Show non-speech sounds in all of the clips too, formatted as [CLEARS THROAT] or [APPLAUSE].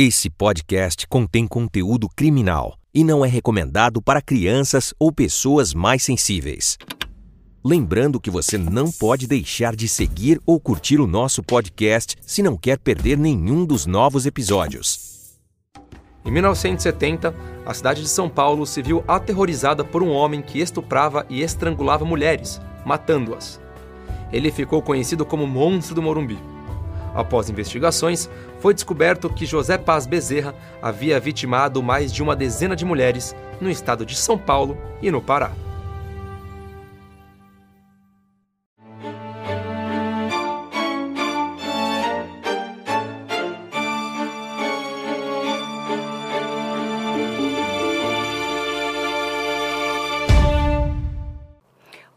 Esse podcast contém conteúdo criminal e não é recomendado para crianças ou pessoas mais sensíveis. Lembrando que você não pode deixar de seguir ou curtir o nosso podcast se não quer perder nenhum dos novos episódios. Em 1970, a cidade de São Paulo se viu aterrorizada por um homem que estuprava e estrangulava mulheres, matando-as. Ele ficou conhecido como Monstro do Morumbi. Após investigações, foi descoberto que José Paz Bezerra havia vitimado mais de uma dezena de mulheres no estado de São Paulo e no Pará.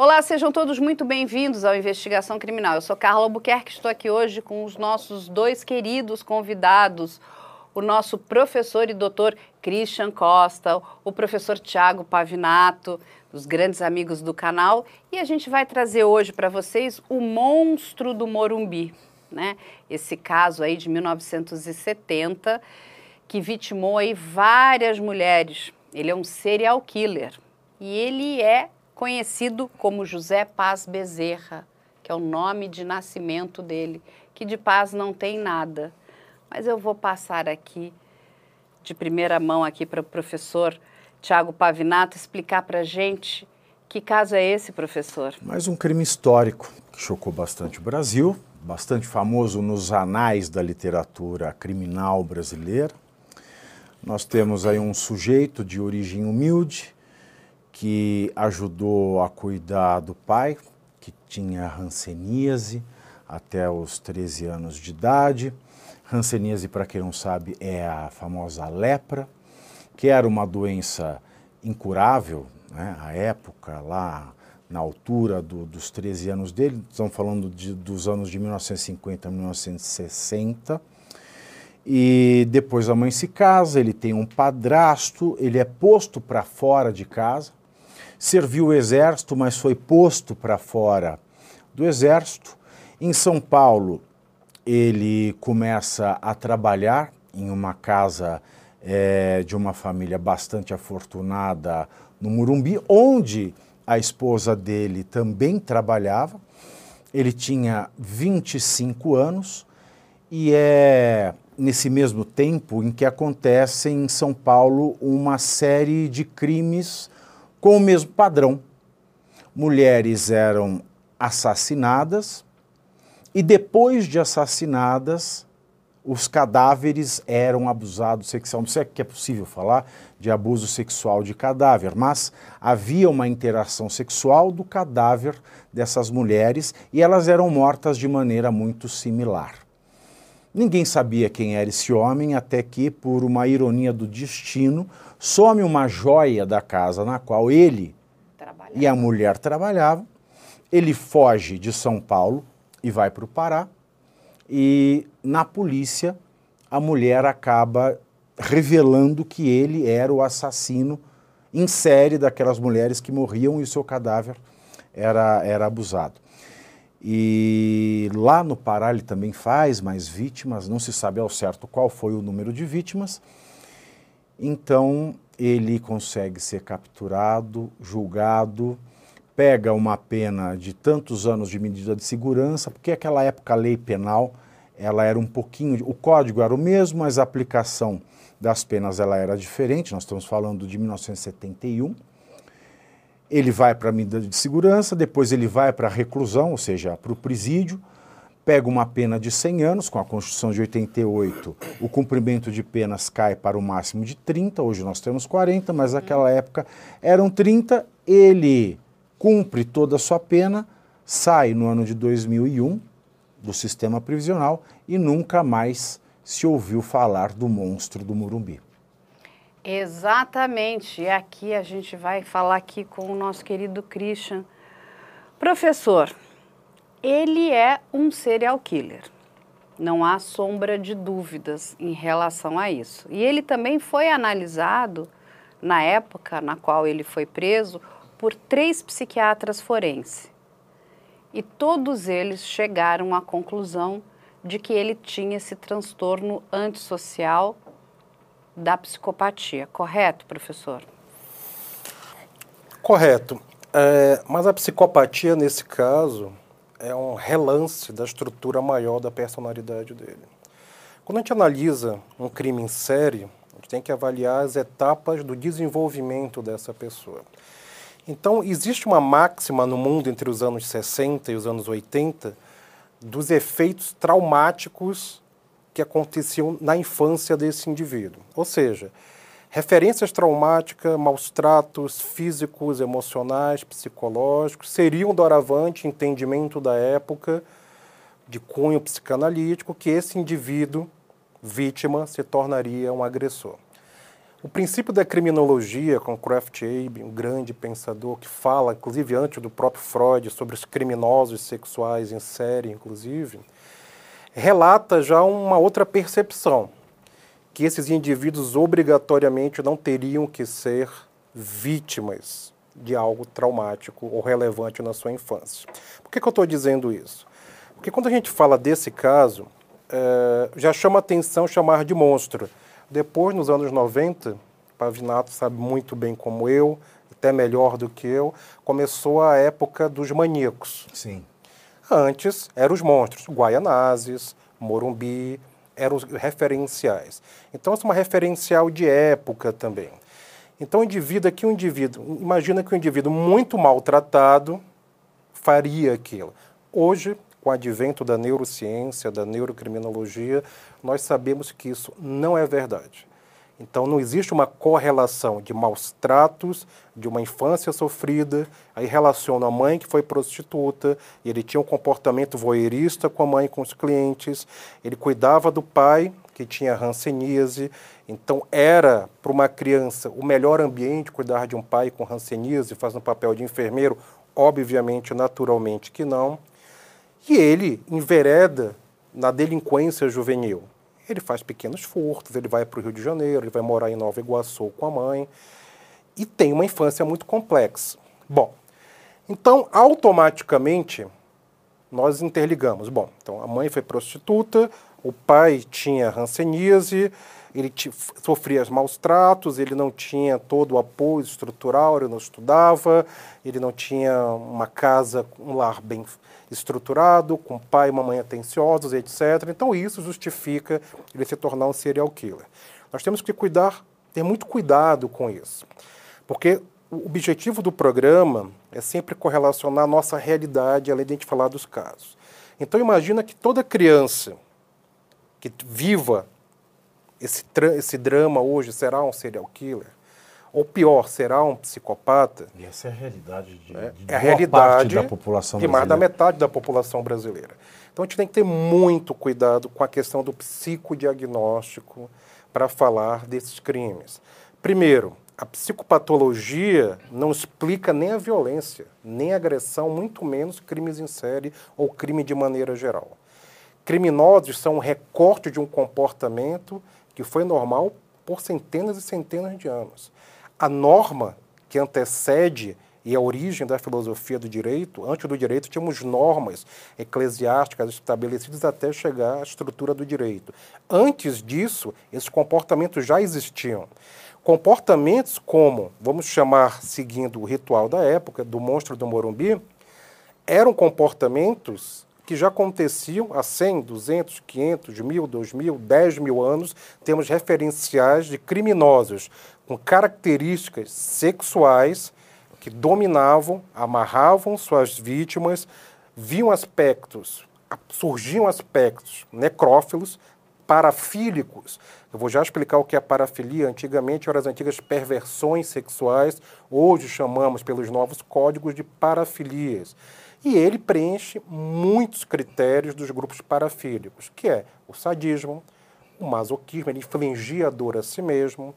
Olá, sejam todos muito bem-vindos ao Investigação Criminal. Eu sou Carla Albuquerque, estou aqui hoje com os nossos dois queridos convidados, o nosso professor e doutor Christian Costa, o professor Tiago Pavinato, dos grandes amigos do canal, e a gente vai trazer hoje para vocês o monstro do Morumbi, né? Esse caso aí de 1970 que vitimou aí várias mulheres. Ele é um serial killer e ele é conhecido como José Paz Bezerra, que é o nome de nascimento dele, que de paz não tem nada. Mas eu vou passar aqui de primeira mão aqui para o professor Tiago Pavinato explicar para a gente que caso é esse, professor. Mais um crime histórico que chocou bastante o Brasil, bastante famoso nos anais da literatura criminal brasileira. Nós temos aí um sujeito de origem humilde, que ajudou a cuidar do pai, que tinha hanseníase até os 13 anos de idade. Hanseníase, para quem não sabe, é a famosa lepra, que era uma doença incurável, né, à época, lá na altura do, dos 13 anos dele, estamos falando de, dos anos de 1950 a 1960. E depois a mãe se casa, ele tem um padrasto, ele é posto para fora de casa, serviu o exército, mas foi posto para fora do exército. Em São Paulo, ele começa a trabalhar em uma casa é, de uma família bastante afortunada no Murumbi, onde a esposa dele também trabalhava. Ele tinha 25 anos e é nesse mesmo tempo em que acontecem em São Paulo uma série de crimes com o mesmo padrão. Mulheres eram assassinadas e depois de assassinadas, os cadáveres eram abusados sexualmente. Não sei que é possível falar de abuso sexual de cadáver, mas havia uma interação sexual do cadáver dessas mulheres e elas eram mortas de maneira muito similar. Ninguém sabia quem era esse homem até que, por uma ironia do destino, some uma joia da casa na qual ele e a mulher trabalhavam. Ele foge de São Paulo e vai para o Pará. E na polícia, a mulher acaba revelando que ele era o assassino em série daquelas mulheres que morriam e o seu cadáver era, era abusado. E lá no Pará ele também faz mais vítimas, não se sabe ao certo qual foi o número de vítimas, então ele consegue ser capturado, julgado, pega uma pena de tantos anos de medida de segurança, porque aquela época a lei penal ela era um pouquinho, o código era o mesmo, mas a aplicação das penas ela era diferente. Nós estamos falando de 1971. Ele vai para a medida de segurança, depois ele vai para a reclusão, ou seja, para o presídio pega uma pena de 100 anos, com a Constituição de 88, o cumprimento de penas cai para o máximo de 30, hoje nós temos 40, mas naquela época eram 30, ele cumpre toda a sua pena, sai no ano de 2001 do sistema prisional e nunca mais se ouviu falar do monstro do Murumbi. Exatamente, e aqui a gente vai falar aqui com o nosso querido Christian. Professor, ele é um serial killer. Não há sombra de dúvidas em relação a isso. E ele também foi analisado, na época na qual ele foi preso, por três psiquiatras forenses. E todos eles chegaram à conclusão de que ele tinha esse transtorno antissocial da psicopatia, correto, professor? Correto. É, mas a psicopatia, nesse caso, é um relance da estrutura maior da personalidade dele. Quando a gente analisa um crime em série, a gente tem que avaliar as etapas do desenvolvimento dessa pessoa. Então, existe uma máxima no mundo entre os anos 60 e os anos 80 dos efeitos traumáticos que aconteciam na infância desse indivíduo. Ou seja, referências traumáticas, maus tratos físicos, emocionais, psicológicos, seriam doravante entendimento da época de cunho psicanalítico que esse indivíduo, vítima, se tornaria um agressor. O princípio da criminologia, com Kraft Abe, um grande pensador que fala, inclusive antes do próprio Freud, sobre os criminosos sexuais em série, inclusive, relata já uma outra percepção, que esses indivíduos obrigatoriamente não teriam que ser vítimas de algo traumático ou relevante na sua infância. Por que, que eu estou dizendo isso? Porque quando a gente fala desse caso, é, já chama atenção chamar de monstro depois, nos anos 90, Pavinato sabe muito bem como eu, até melhor do que eu, começou a época dos maníacos. Sim. Antes eram os monstros, Guaianazes, Morumbi, eram os referenciais. Então, isso é uma referencial de época também. Então, indivíduo aqui, um indivíduo, imagina que um indivíduo muito maltratado faria aquilo. Hoje, com o advento da neurociência, da neurocriminologia, nós sabemos que isso não é verdade. Então, não existe uma correlação de maus tratos, de uma infância sofrida, aí relaciona a mãe que foi prostituta, e ele tinha um comportamento voyeurista com a mãe com os clientes, ele cuidava do pai, que tinha hanseníase, então era para uma criança o melhor ambiente cuidar de um pai com hanseníase, fazendo papel de enfermeiro, obviamente, naturalmente que não. E ele envereda na delinquência juvenil. Ele faz pequenos furtos, ele vai para o Rio de Janeiro, ele vai morar em Nova Iguaçu com a mãe e tem uma infância muito complexa. Bom, então automaticamente nós interligamos. Bom, então a mãe foi prostituta, o pai tinha ranceníase, ele sofria maus tratos, ele não tinha todo o apoio estrutural, ele não estudava, ele não tinha uma casa, um lar bem estruturado, com pai e mamãe atenciosos, etc. Então isso justifica ele se tornar um serial killer. Nós temos que cuidar, ter muito cuidado com isso, porque o objetivo do programa é sempre correlacionar a nossa realidade, além de a gente falar dos casos. Então imagina que toda criança que viva esse, esse drama hoje será um serial killer, ou pior, será um psicopata. E essa é a realidade de, é, de é a realidade da população de mais da metade da população brasileira. Então a gente tem que ter muito cuidado com a questão do psicodiagnóstico para falar desses crimes. Primeiro, a psicopatologia não explica nem a violência, nem a agressão, muito menos crimes em série ou crime de maneira geral. Criminosos são um recorte de um comportamento que foi normal por centenas e centenas de anos. A norma que antecede e a origem da filosofia do direito, antes do direito tínhamos normas eclesiásticas estabelecidas até chegar à estrutura do direito. Antes disso, esses comportamentos já existiam. Comportamentos como, vamos chamar, seguindo o ritual da época, do monstro do Morumbi, eram comportamentos que já aconteciam há 100, 200, 500, mil, 2 mil, 10 mil anos. Temos referenciais de criminosos com características sexuais que dominavam, amarravam suas vítimas, viam aspectos, surgiam aspectos necrófilos, parafílicos. Eu vou já explicar o que é parafilia. Antigamente eram as antigas perversões sexuais, hoje chamamos pelos novos códigos de parafilias. E ele preenche muitos critérios dos grupos parafílicos, que é o sadismo, o masoquismo, ele infligia a dor a si mesmo,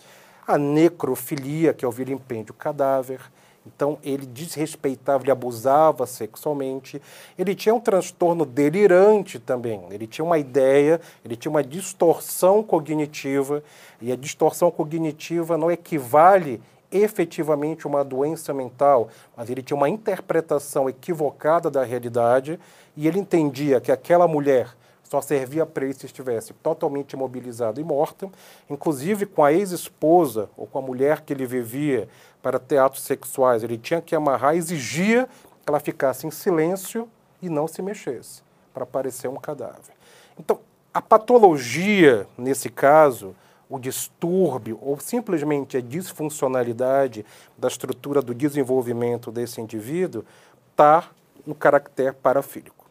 a necrofilia, que é o vilimpêndio cadáver, então ele desrespeitava, ele abusava sexualmente. Ele tinha um transtorno delirante também. Ele tinha uma ideia, ele tinha uma distorção cognitiva. E a distorção cognitiva não equivale efetivamente uma doença mental, mas ele tinha uma interpretação equivocada da realidade e ele entendia que aquela mulher só servia para ele se estivesse totalmente imobilizado e morta, inclusive com a ex-esposa ou com a mulher que ele vivia para ter atos sexuais. Ele tinha que amarrar, exigia que ela ficasse em silêncio e não se mexesse, para parecer um cadáver. Então, a patologia, nesse caso, o distúrbio ou simplesmente a disfuncionalidade da estrutura do desenvolvimento desse indivíduo está no caractere parafílico.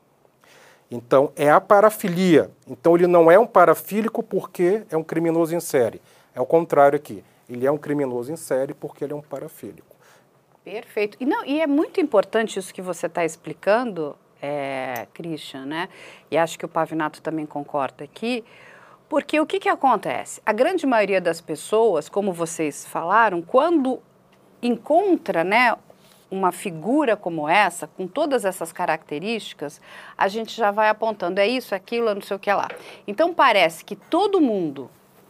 Então, é a parafilia. Então, ele não é um parafílico porque é um criminoso em série. É o contrário aqui. Ele é um criminoso em série porque ele é um parafílico. Perfeito. E, não, e é muito importante isso que você está explicando, é, Christian, né? E acho que o Pavinato também concorda aqui, porque o que, que acontece? A grande maioria das pessoas, como vocês falaram, quando encontra né, uma figura como essa, com todas essas características, a gente já vai apontando, é isso, é aquilo, é não sei o que lá. Então parece que todo mundo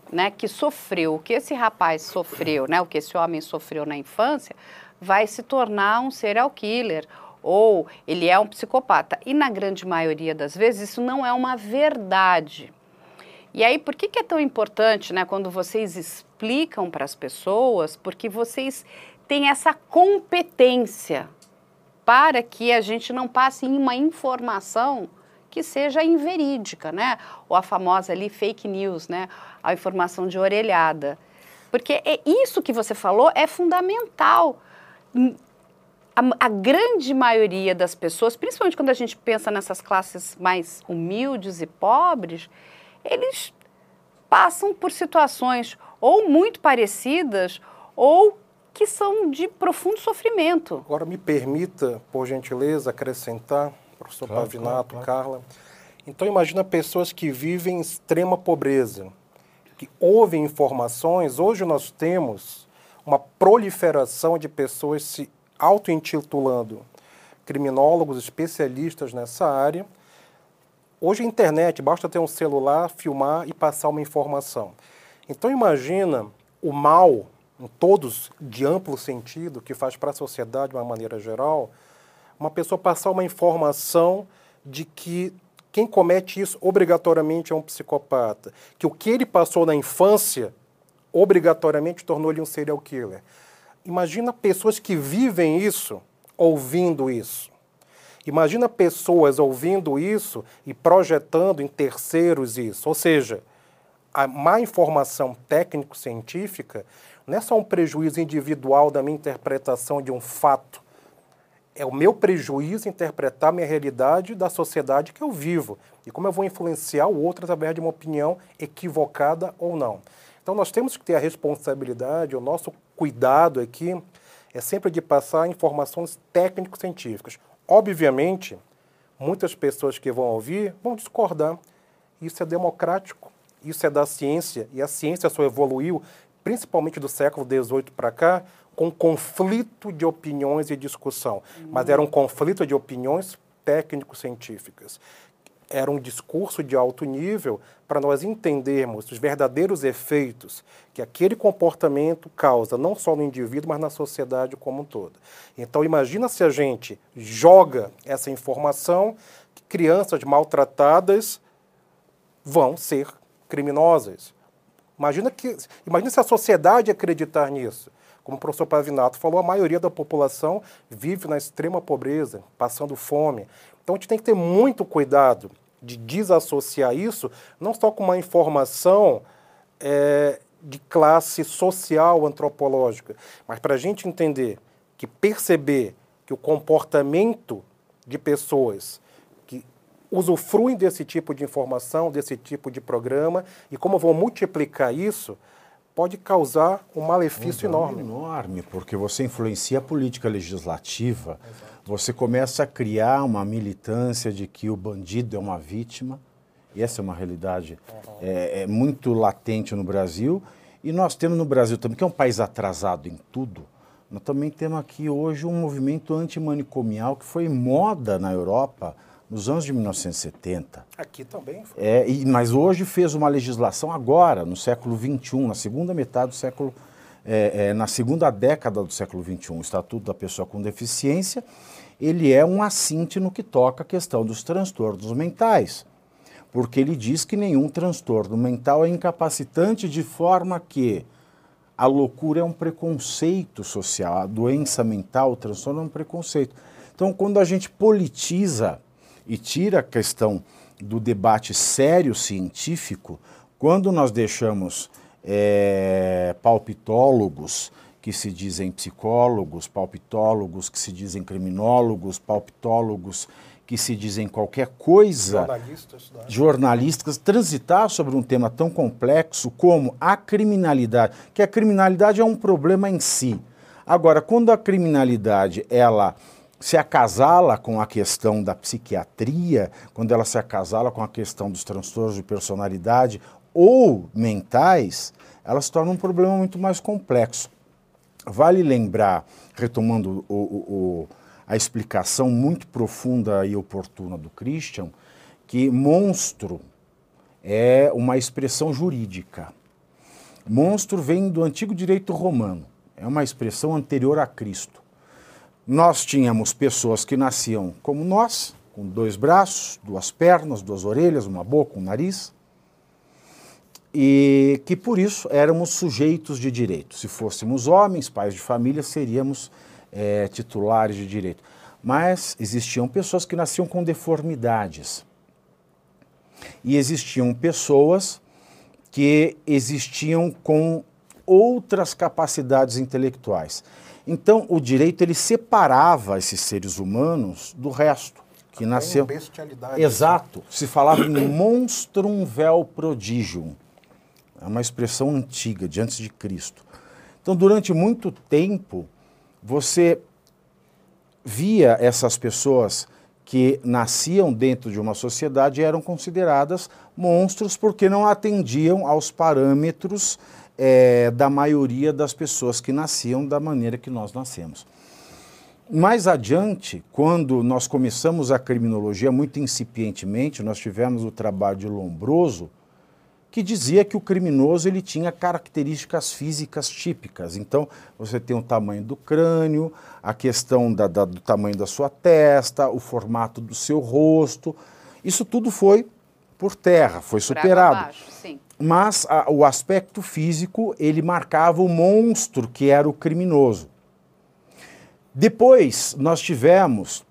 né, que sofreu, o que esse rapaz sofreu, né, o que esse homem sofreu na infância, vai se tornar um serial killer ou ele é um psicopata. E na grande maioria das vezes isso não é uma verdade. E aí, por que, que é tão importante, né, quando vocês explicam para as pessoas? Porque vocês têm essa competência para que a gente não passe em uma informação que seja inverídica, né? Ou a famosa ali fake news, né? A informação de orelhada. Porque é isso que você falou é fundamental. A, a, grande maioria das pessoas, principalmente quando a gente pensa nessas classes mais humildes e pobres, eles passam por situações ou muito parecidas ou que são de profundo sofrimento. Agora me permita, por gentileza, acrescentar, professor claro, Pavinato, claro, claro. Carla. Então imagina pessoas que vivem em extrema pobreza, que ouvem informações. Hoje nós temos uma proliferação de pessoas se auto-intitulando criminólogos, especialistas nessa área, Hoje a internet, basta ter um celular, filmar e passar uma informação. Então imagina o mal, em todos de amplo sentido, que faz para a sociedade de uma maneira geral, uma pessoa passar uma informação de que quem comete isso obrigatoriamente é um psicopata, que o que ele passou na infância obrigatoriamente tornou-lhe um serial killer. Imagina pessoas que vivem isso, ouvindo isso. Imagina pessoas ouvindo isso e projetando em terceiros isso. Ou seja, a má informação técnico-científica não é só um prejuízo individual da minha interpretação de um fato. É o meu prejuízo interpretar minha realidade da sociedade que eu vivo. E como eu vou influenciar o outro através de uma opinião equivocada ou não. Então nós temos que ter a responsabilidade, o nosso cuidado aqui é sempre de passar informações técnico-científicas. Obviamente, muitas pessoas que vão ouvir vão discordar. Isso é democrático, isso é da ciência, e a ciência só evoluiu, principalmente do século XVIII para cá, com conflito de opiniões e discussão. Mas era um conflito de opiniões técnico-científicas era um discurso de alto nível para nós entendermos os verdadeiros efeitos que aquele comportamento causa, não só no indivíduo, mas na sociedade como um todo. Então, imagina se a gente joga essa informação que crianças maltratadas vão ser criminosas. Imagina, que, imagina se a sociedade acreditar nisso. Como o professor Pavinato falou, a maioria da população vive na extrema pobreza, passando fome. Então a gente tem que ter muito cuidado de desassociar isso, não só com uma informação é, de classe social antropológica, mas para a gente entender que perceber que o comportamento de pessoas que usufruem desse tipo de informação, desse tipo de programa, e como vão multiplicar isso, pode causar um malefício um enorme. Enorme, porque você influencia a política legislativa. Exato você começa a criar uma militância de que o bandido é uma vítima, e essa é uma realidade é, é muito latente no Brasil, e nós temos no Brasil também, que é um país atrasado em tudo, nós também temos aqui hoje um movimento antimanicomial que foi moda na Europa nos anos de 1970. Aqui também foi. É, e, mas hoje fez uma legislação agora, no século XXI, na segunda metade do século é, é, na segunda década do século XXI, o Estatuto da Pessoa com Deficiência, ele é um assinte no que toca a questão dos transtornos mentais. porque ele diz que nenhum transtorno mental é incapacitante de forma que a loucura é um preconceito social, a doença mental, o transtorno é um preconceito. Então, quando a gente politiza e tira a questão do debate sério científico, quando nós deixamos é, palpitólogos que se dizem psicólogos, palpitólogos que se dizem criminólogos, palpitólogos que se dizem qualquer coisa, jornalistas, né? jornalistas, transitar sobre um tema tão complexo como a criminalidade, que a criminalidade é um problema em si. Agora, quando a criminalidade ela se acasala com a questão da psiquiatria, quando ela se acasala com a questão dos transtornos de personalidade ou mentais, ela se torna um problema muito mais complexo. Vale lembrar, retomando o, o, o, a explicação muito profunda e oportuna do Christian, que monstro é uma expressão jurídica. Monstro vem do antigo direito romano, é uma expressão anterior a Cristo. Nós tínhamos pessoas que nasciam como nós, com dois braços, duas pernas, duas orelhas, uma boca, um nariz, e que por isso éramos sujeitos de direito. Se fôssemos homens, pais de família, seríamos é, titulares de direito. Mas existiam pessoas que nasciam com deformidades. E existiam pessoas que existiam com outras capacidades intelectuais. Então, o direito ele separava esses seres humanos do resto, que nasceu. Exato. Se falava em monstrum vel prodigium. É uma expressão antiga, de antes de Cristo. Então, durante muito tempo, você via essas pessoas que nasciam dentro de uma sociedade e eram consideradas monstros porque não atendiam aos parâmetros é, da maioria das pessoas que nasciam da maneira que nós nascemos. Mais adiante, quando nós começamos a criminologia muito incipientemente, nós tivemos o trabalho de Lombroso, que dizia que o criminoso ele tinha características físicas típicas. Então, você tem o tamanho do crânio, a questão da, da, do tamanho da sua testa, o formato do seu rosto. Isso tudo foi por terra, foi superado. Abaixo, Mas a, o aspecto físico, ele marcava o monstro que era o criminoso. Depois, nós tivemos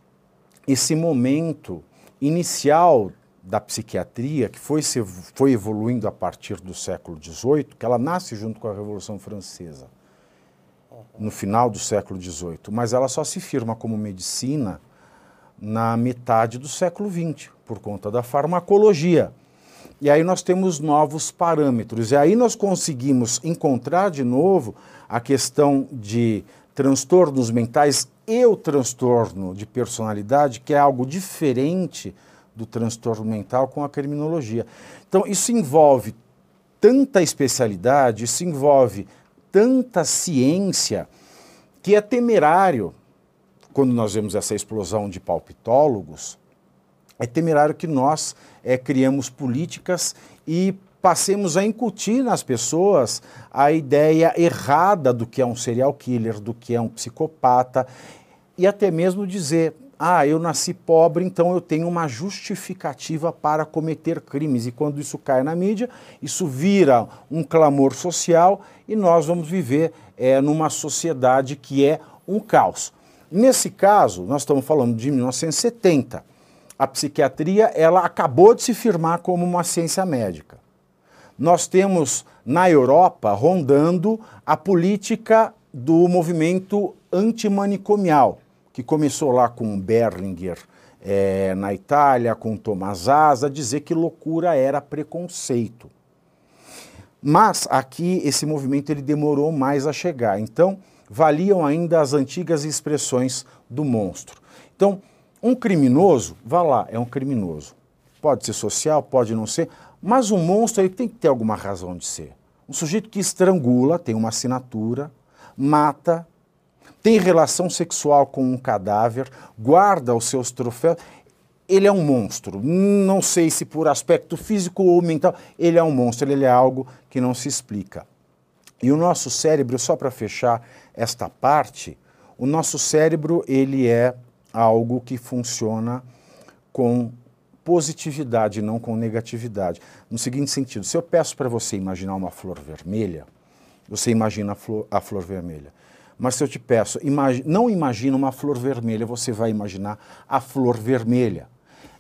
esse momento inicial da psiquiatria, que foi, se, foi evoluindo a partir do século XVIII, que ela nasce junto com a Revolução Francesa, no final do século XVIII, mas ela só se firma como medicina na metade do século XX, por conta da farmacologia. E aí nós temos novos parâmetros. E aí nós conseguimos encontrar de novo a questão de transtornos mentais e o transtorno de personalidade, que é algo diferente do transtorno mental com a criminologia. Então, isso envolve tanta especialidade, isso envolve tanta ciência, que é temerário, quando nós vemos essa explosão de palpitólogos, é temerário que nós é, criamos políticas e passemos a incutir nas pessoas a ideia errada do que é um serial killer, do que é um psicopata, e até mesmo dizer, ah, eu nasci pobre, então eu tenho uma justificativa para cometer crimes. E quando isso cai na mídia, isso vira um clamor social e nós vamos viver é, numa sociedade que é um caos. Nesse caso, nós estamos falando de 1970 a psiquiatria ela acabou de se firmar como uma ciência médica. Nós temos na Europa rondando a política do movimento antimanicomial, que começou lá com Berlinger é, na Itália, com Thomas Asa, dizer que loucura era preconceito. Mas aqui esse movimento ele demorou mais a chegar. Então, valiam ainda as antigas expressões do monstro. Então, um criminoso, vá lá, é um criminoso. Pode ser social, pode não ser, mas um monstro ele tem que ter alguma razão de ser. Um sujeito que estrangula, tem uma assinatura, mata, tem relação sexual com um cadáver, guarda os seus troféus. Ele é um monstro. Não sei se por aspecto físico ou mental, ele é um monstro, ele é algo que não se explica. E o nosso cérebro, só para fechar esta parte, o nosso cérebro ele é algo que funciona com positividade, não com negatividade. No seguinte sentido, se eu peço para você imaginar uma flor vermelha, você imagina a flor, a flor vermelha. Mas se eu te peço, imagi não imagina uma flor vermelha, você vai imaginar a flor vermelha.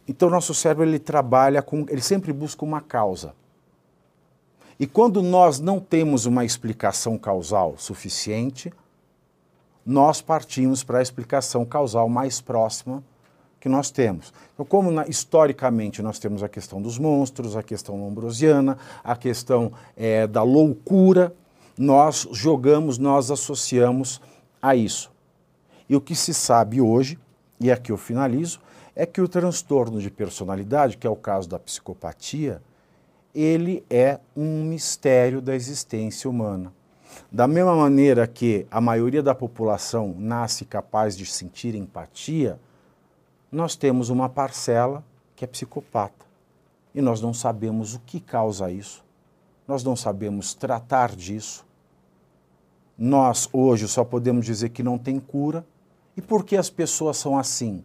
Então nosso cérebro ele trabalha com, ele sempre busca uma causa. E quando nós não temos uma explicação causal suficiente, nós partimos para a explicação causal mais próxima que nós temos. Então, como na, historicamente nós temos a questão dos monstros, a questão lombrosiana, a questão é, da loucura, nós jogamos, nós associamos a isso. E o que se sabe hoje, e aqui eu finalizo, é que o transtorno de personalidade, que é o caso da psicopatia, ele é um mistério da existência humana. Da mesma maneira que a maioria da população nasce capaz de sentir empatia, nós temos uma parcela que é psicopata. E nós não sabemos o que causa isso, nós não sabemos tratar disso. Nós hoje só podemos dizer que não tem cura. E por que as pessoas são assim?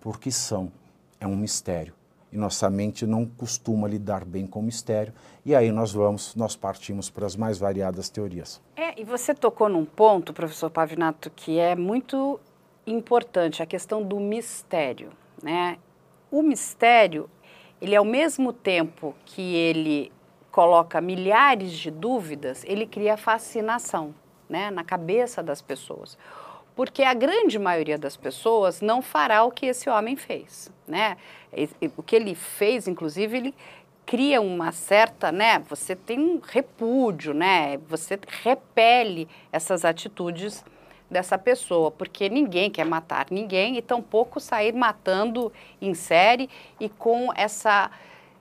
Porque são. É um mistério e nossa mente não costuma lidar bem com o mistério. E aí nós vamos, nós partimos para as mais variadas teorias. É, e você tocou num ponto, professor Pavinato, que é muito importante, a questão do mistério, né? O mistério, ele ao mesmo tempo que ele coloca milhares de dúvidas, ele cria fascinação, né, na cabeça das pessoas porque a grande maioria das pessoas não fará o que esse homem fez, né? O que ele fez, inclusive, ele cria uma certa, né? Você tem um repúdio, né? Você repele essas atitudes dessa pessoa, porque ninguém quer matar ninguém e tampouco sair matando em série e com essa,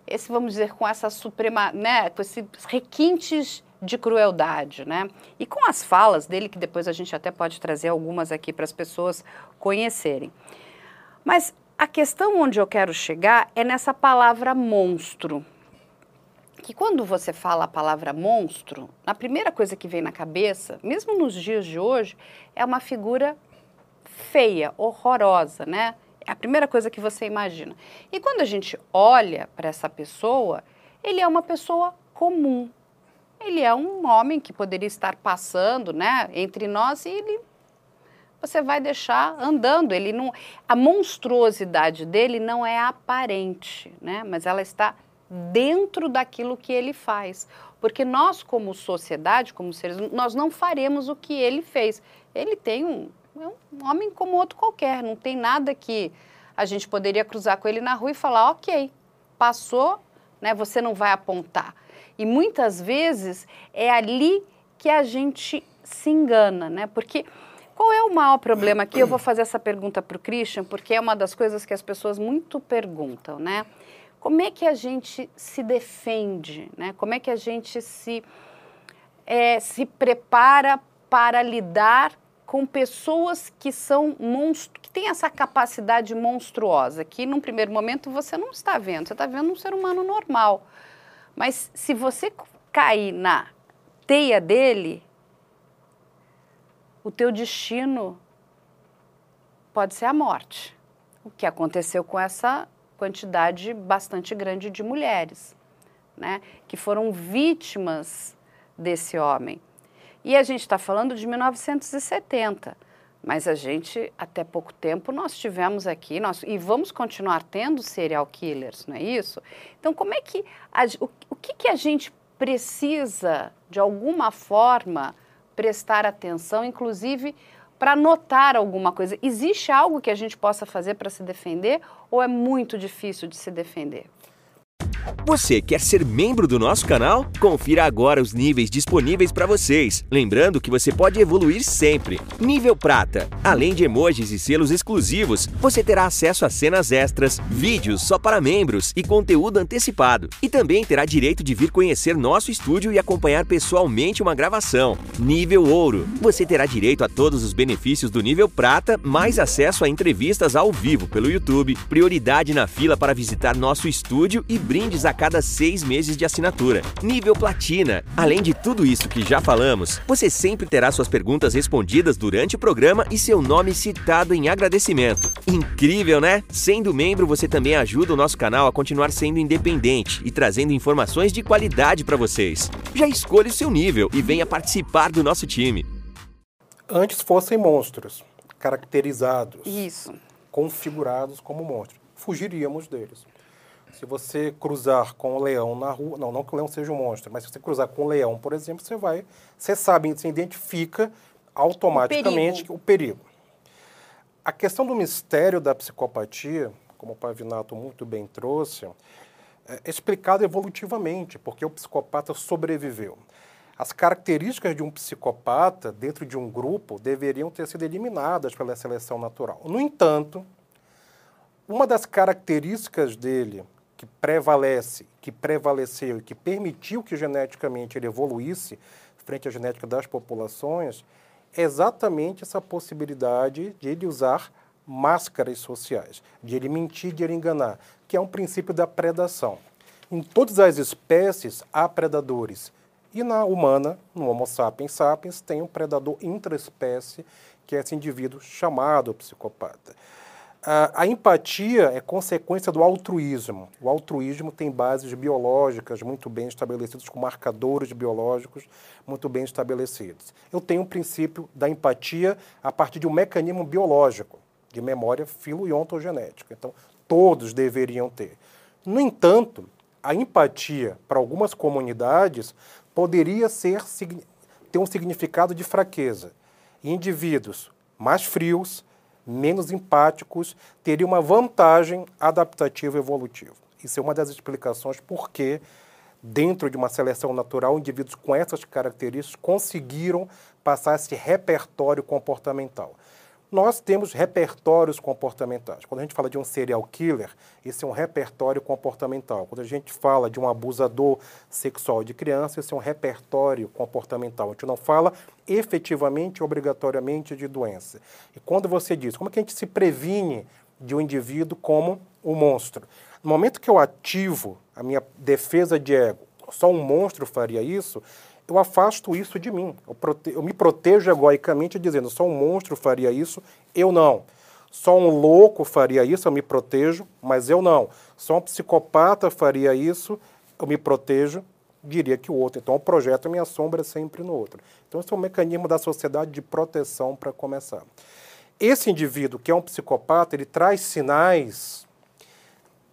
esse vamos dizer, com essa suprema, né? Com esses requintes de crueldade, né? E com as falas dele, que depois a gente até pode trazer algumas aqui para as pessoas conhecerem. Mas a questão onde eu quero chegar é nessa palavra monstro. Que quando você fala a palavra monstro, a primeira coisa que vem na cabeça, mesmo nos dias de hoje, é uma figura feia, horrorosa, né? É a primeira coisa que você imagina. E quando a gente olha para essa pessoa, ele é uma pessoa comum, ele é um homem que poderia estar passando, né, entre nós e ele você vai deixar andando. Ele não, a monstruosidade dele não é aparente, né, mas ela está dentro daquilo que ele faz. Porque nós, como sociedade, como seres, nós não faremos o que ele fez. Ele tem um, é um homem como outro qualquer, não tem nada que a gente poderia cruzar com ele na rua e falar, ok, passou, né, você não vai apontar. E muitas vezes é ali que a gente se engana, né? Porque qual é o maior problema aqui? Eu vou fazer essa pergunta para o Christian, porque é uma das coisas que as pessoas muito perguntam, né? Como é que a gente se defende, né? Como é que a gente se, é, se prepara para lidar com pessoas que são monstros, que têm essa capacidade monstruosa, que num primeiro momento você não está vendo, você está vendo um ser humano normal. Mas se você cair na teia dele, o teu destino pode ser a morte. O que aconteceu com essa quantidade bastante grande de mulheres, né, que foram vítimas desse homem. E a gente está falando de 1970. Mas a gente, até pouco tempo, nós tivemos aqui, nós, e vamos continuar tendo serial killers, não é isso? Então, como é que, a, o, o que, que a gente precisa, de alguma forma, prestar atenção, inclusive para notar alguma coisa? Existe algo que a gente possa fazer para se defender ou é muito difícil de se defender? Você quer ser membro do nosso canal? Confira agora os níveis disponíveis para vocês. Lembrando que você pode evoluir sempre. Nível Prata. Além de emojis e selos exclusivos, você terá acesso a cenas extras, vídeos só para membros e conteúdo antecipado. E também terá direito de vir conhecer nosso estúdio e acompanhar pessoalmente uma gravação. Nível Ouro. Você terá direito a todos os benefícios do nível Prata, mais acesso a entrevistas ao vivo pelo YouTube, prioridade na fila para visitar nosso estúdio e brindes a cada seis meses de assinatura. Nível Platina. Além de tudo isso que já falamos, você sempre terá suas perguntas respondidas durante o programa e seu nome citado em agradecimento. Incrível, né? Sendo membro, você também ajuda o nosso canal a continuar sendo independente e trazendo informações de qualidade para vocês. Já escolha o seu nível e venha participar do nosso time. Antes fossem monstros, caracterizados. Isso. Configurados como monstros. Fugiríamos deles. Se você cruzar com o leão na rua, não, não que o leão seja um monstro, mas se você cruzar com o leão, por exemplo, você vai, você sabe, você identifica automaticamente o perigo. O perigo. A questão do mistério da psicopatia, como o Pavinato muito bem trouxe, é explicado evolutivamente, porque o psicopata sobreviveu. As características de um psicopata dentro de um grupo deveriam ter sido eliminadas pela seleção natural. No entanto, uma das características dele que prevalece, que prevaleceu e que permitiu que geneticamente ele evoluísse frente à genética das populações é exatamente essa possibilidade de ele usar máscaras sociais, de ele mentir, de ele enganar, que é um princípio da predação. Em todas as espécies há predadores e na humana, no Homo sapiens sapiens, tem um predador intraespécie, que é esse indivíduo chamado psicopata. A, empatia é consequência do altruísmo. O altruísmo tem bases biológicas muito bem estabelecidas, com marcadores biológicos muito bem estabelecidos. Eu tenho um princípio da empatia a partir de um mecanismo biológico, de memória filo e ontogenética. Então, todos deveriam ter. No entanto, a empatia para algumas comunidades poderia ser, ter um significado de fraqueza. Indivíduos mais frios, menos empáticos, teriam uma vantagem adaptativa e evolutiva. Isso é uma das explicações por que, dentro de uma seleção natural, indivíduos com essas características conseguiram passar esse repertório comportamental. Nós temos repertórios comportamentais. Quando a gente fala de um serial killer, esse é um repertório comportamental. Quando a gente fala de um abusador sexual de criança, esse é um repertório comportamental. A gente não fala efetivamente, obrigatoriamente de doença. E quando você diz, como é que a gente se previne de um indivíduo como um monstro? No momento que eu ativo a minha defesa de ego, só um monstro faria isso, eu afasto isso de mim. Eu, prote... eu me protejo egoicamente dizendo, só um monstro faria isso, eu não. Só um louco faria isso, eu me protejo, mas eu não. Só um psicopata faria isso, eu me protejo, diria que o outro. Então, eu projeto a minha sombra sempre no outro. Então, esse é um mecanismo da sociedade de proteção para começar. Esse indivíduo que é um psicopata, ele traz sinais,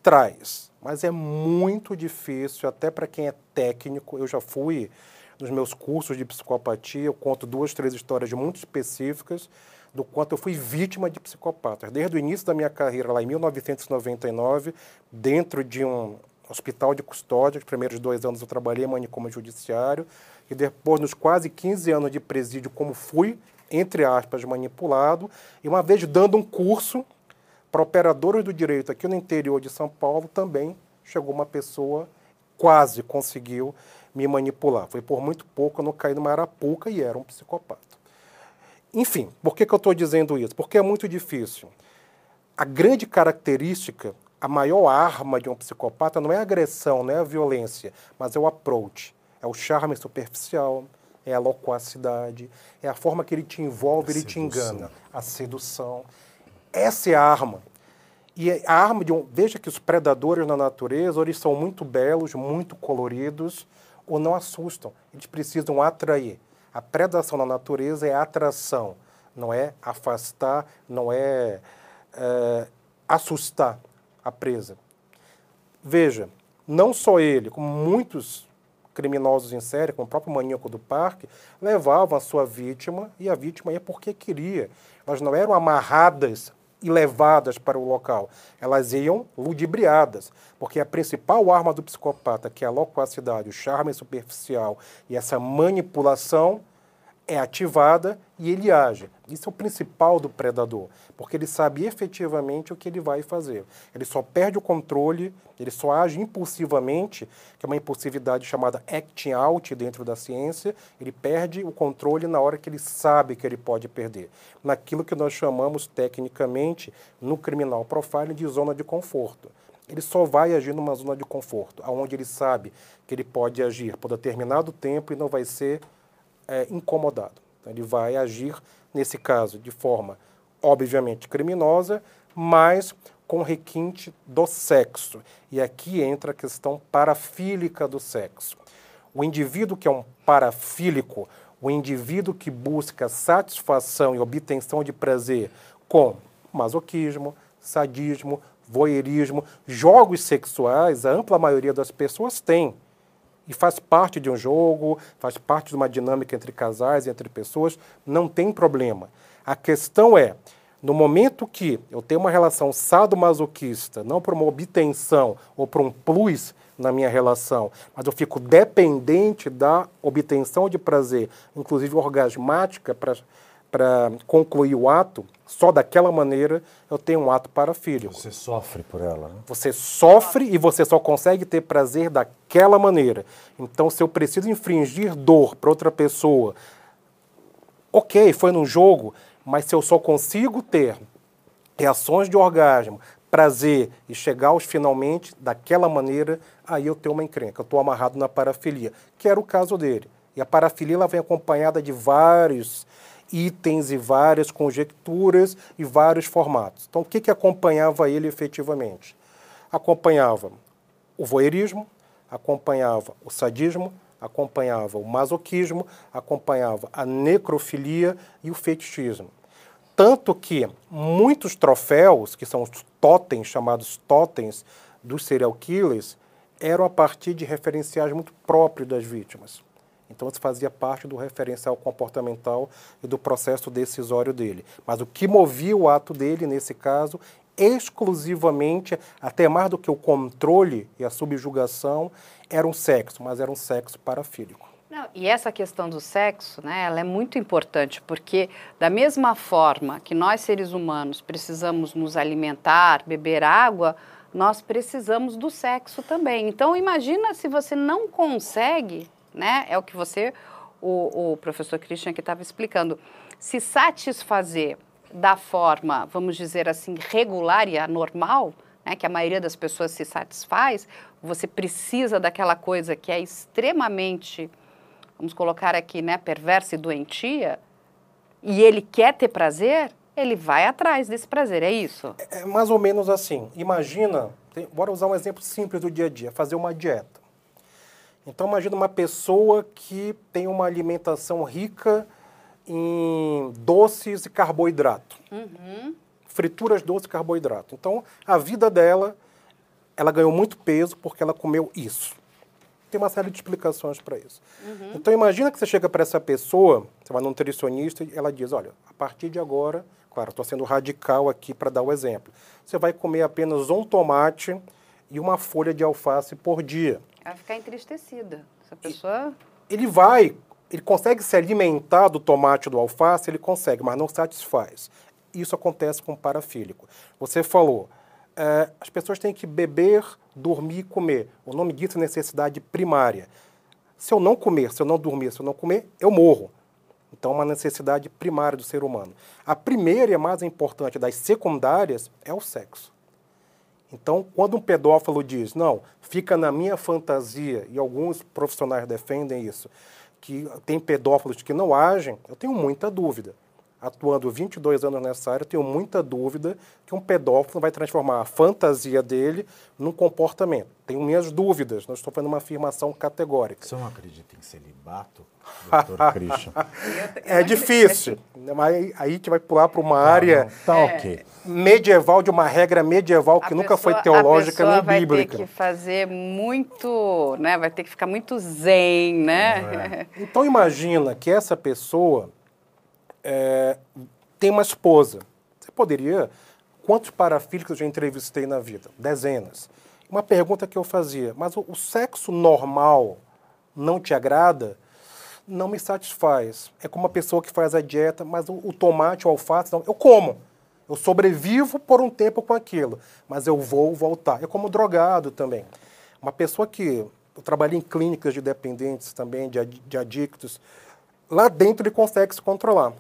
traz, mas é muito difícil, até para quem é técnico. Eu já fui nos meus cursos de psicopatia, eu conto duas, três histórias muito específicas do quanto eu fui vítima de psicopatas. Desde o início da minha carreira, lá em 1999, dentro de um hospital de custódia, os primeiros dois anos eu trabalhei em manicômio judiciário, e depois, nos quase 15 anos de presídio, como fui, entre aspas, manipulado, e uma vez dando um curso para operadores do direito aqui no interior de São Paulo, também chegou uma pessoa, quase conseguiu me manipular. Foi por muito pouco eu não caí numa arapuca e era um psicopata. Enfim, por que, que eu estou dizendo isso? Porque é muito difícil. A grande característica, a maior arma de um psicopata não é a agressão, não é a violência, mas é o approach. É o charme superficial, é a loquacidade, é a forma que ele te envolve, a ele sedução. te engana. A sedução. Essa é a arma. E a arma de um. Veja que os predadores na natureza, eles são muito belos, muito coloridos, ou não assustam. Eles precisam atrair. A predação na natureza é atração, não é afastar, não é, é assustar a presa. Veja, não só ele, como muitos criminosos em série, como o próprio maníaco do parque, levavam a sua vítima e a vítima ia porque queria. Elas não eram amarradas e levadas para o local. Elas iam ludibriadas, porque a principal arma do psicopata, que é a loquacidade, o charme superficial e essa manipulação, é ativada e ele age. Isso é o principal do predador, porque ele sabe efetivamente o que ele vai fazer. Ele só perde o controle, ele só age impulsivamente, que é uma impulsividade chamada acting out dentro da ciência. Ele perde o controle na hora que ele sabe que ele pode perder. Naquilo que nós chamamos tecnicamente no criminal profiling de zona de conforto. ele só vai agir numa zona de conforto, aonde ele sabe que ele pode agir por determinado tempo e não vai ser é, incomodado. Então, ele vai agir, nesse caso, de forma obviamente criminosa, mas com requinte do sexo. E aqui entra a questão parafílica do sexo. O indivíduo que é um parafílico, o indivíduo que busca satisfação e obtenção de prazer com masoquismo, sadismo, voyeurismo, jogos sexuais, a ampla maioria das pessoas tem. E faz parte de um jogo, faz parte de uma dinâmica entre casais, entre pessoas, não tem problema. A questão é, no momento que eu tenho uma relação sadomasoquista, não por uma obtenção ou por um plus na minha relação, mas eu fico dependente da obtenção de prazer, inclusive orgasmática, para para concluir o ato, só daquela maneira eu tenho um ato parafílico. Você sofre por ela, né? Você sofre e você só consegue ter prazer daquela maneira. Então, se eu preciso infringir dor para outra pessoa, ok, foi num jogo, mas se eu só consigo ter reações de orgasmo, prazer e chegar aos finalmente daquela maneira, aí eu tenho uma encrenca, eu estou amarrado na parafilia, que era o caso dele. E a parafilia ela vem acompanhada de vários itens e várias conjecturas e vários formatos. Então, o que, que acompanhava ele efetivamente? Acompanhava o voyeurismo, acompanhava o sadismo, acompanhava o masoquismo, acompanhava a necrofilia e o fetichismo. Tanto que muitos troféus, que são os totens, chamados totens dos serial killers, eram a partir de referenciais muito próprios das vítimas. Então, isso fazia parte do referencial comportamental e do processo decisório dele. Mas o que movia o ato dele, nesse caso, exclusivamente, até mais do que o controle e a subjugação, era um sexo, mas era um sexo parafílico. Não, e essa questão do sexo, né, ela é muito importante, porque da mesma forma que nós seres humanos precisamos nos alimentar, beber água, nós precisamos do sexo também. Então imagina se você não consegue né? É o que você, o, o professor Christian que estava explicando, se satisfazer da forma, vamos dizer assim, regular e anormal, né, que a maioria das pessoas se satisfaz, você precisa daquela coisa que é extremamente, vamos colocar aqui, né, perversa e doentia, e ele quer ter prazer, ele vai atrás desse prazer, é isso? É, é mais ou menos assim. Imagina, tem, bora usar um exemplo simples do dia a dia, fazer uma dieta. Então imagina uma pessoa que tem uma alimentação rica em doces e carboidrato. Uhum. Frituras, doces e carboidrato. Então a vida dela, ela ganhou muito peso porque ela comeu isso. Tem uma série de explicações para isso. Uhum. Então imagina que você chega para essa pessoa, você vai num nutricionista e ela diz, olha, a partir de agora, claro, estou sendo radical aqui para dar o exemplo, você vai comer apenas um tomate e uma folha de alface por dia. Vai ficar entristecida. Essa pessoa. Ele vai, ele consegue se alimentar do tomate do alface, ele consegue, mas não satisfaz. Isso acontece com o parafílico. Você falou, é, as pessoas têm que beber, dormir e comer. O nome disso é necessidade primária. Se eu não comer, se eu não dormir, se eu não comer, eu morro. Então, é uma necessidade primária do ser humano. A primeira e a mais importante das secundárias é o sexo. Então, quando um pedófilo diz, não, fica na minha fantasia, e alguns profissionais defendem isso, que tem pedófilos que não agem, eu tenho muita dúvida. Atuando 22 anos nessa área, eu tenho muita dúvida que um pedófilo vai transformar a fantasia dele num comportamento. Tenho minhas dúvidas, não estou fazendo uma afirmação categórica. Você não acredita em celibato, [LAUGHS] doutor Christian? [LAUGHS] é difícil, mas aí a gente vai pular para uma tá, área tá, okay. medieval, de uma regra medieval que a nunca pessoa, foi teológica nem vai bíblica. vai ter que fazer muito, né? vai ter que ficar muito zen, né? É. [LAUGHS] Então imagina que essa pessoa é, tem uma esposa. Você poderia... Quantos parafílicos eu já entrevistei na vida? Dezenas. Uma pergunta que eu fazia, mas o, o sexo normal não te agrada? Não me satisfaz. É como uma pessoa que faz a dieta, mas o, o tomate, o alface, não, eu como. Eu sobrevivo por um tempo com aquilo, mas eu vou voltar. É como drogado também. Uma pessoa que eu trabalhei em clínicas de dependentes também, de, de adictos, lá dentro ele consegue se controlar.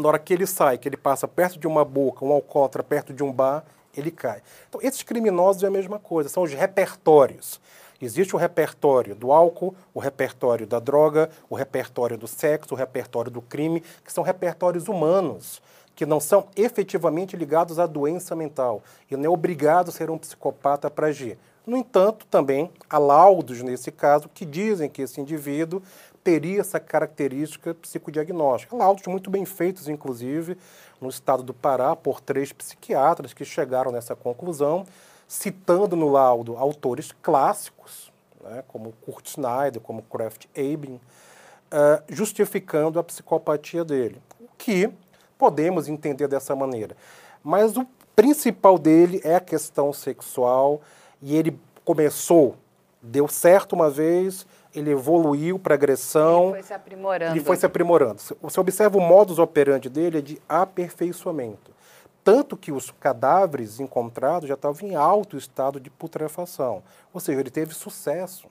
Na hora que ele sai, que ele passa perto de uma boca, um alcoólatra perto de um bar, ele cai. Então, esses criminosos é a mesma coisa, são os repertórios. Existe o repertório do álcool, o repertório da droga, o repertório do sexo, o repertório do crime, que são repertórios humanos, que não são efetivamente ligados à doença mental. E não é obrigado a ser um psicopata para agir. No entanto, também há laudos nesse caso que dizem que esse indivíduo teria essa característica psicodiagnóstica. Laudos muito bem feitos, inclusive, no estado do Pará, por três psiquiatras que chegaram nessa conclusão, citando no laudo autores clássicos, né, como Kurt Schneider, como Kraft Ebing, uh, justificando a psicopatia dele. O que podemos entender dessa maneira. Mas o principal dele é a questão sexual e ele começou, deu certo uma vez, ele evoluiu para agressão. Ele foi se aprimorando. Ele foi se aprimorando. Você observa o modus operandi dele é de aperfeiçoamento. Tanto que os cadáveres encontrados já estavam em alto estado de putrefação. Ou seja, ele teve sucesso.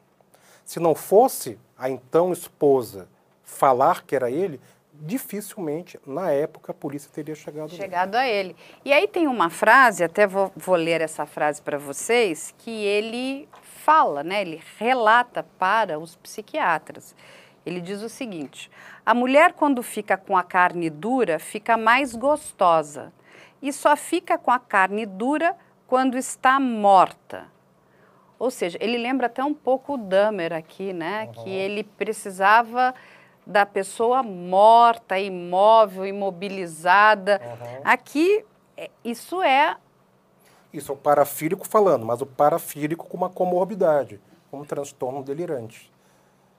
Se não fosse a então esposa falar que era ele, dificilmente, na época, a polícia teria chegado, chegado a ele. E aí tem uma frase, até vou, vou ler essa frase para vocês, que ele fala, né? ele relata para os psiquiatras. Ele diz o seguinte: a mulher, quando fica com a carne dura, fica mais gostosa. E só fica com a carne dura quando está morta. Ou seja, ele lembra até um pouco o Dahmer aqui, né? Uhum. Que ele precisava da pessoa morta, imóvel, imobilizada. Uhum. Aqui, é, isso é. Isso é o parafílico falando, mas o parafílico com uma comorbidade, como um transtorno delirante.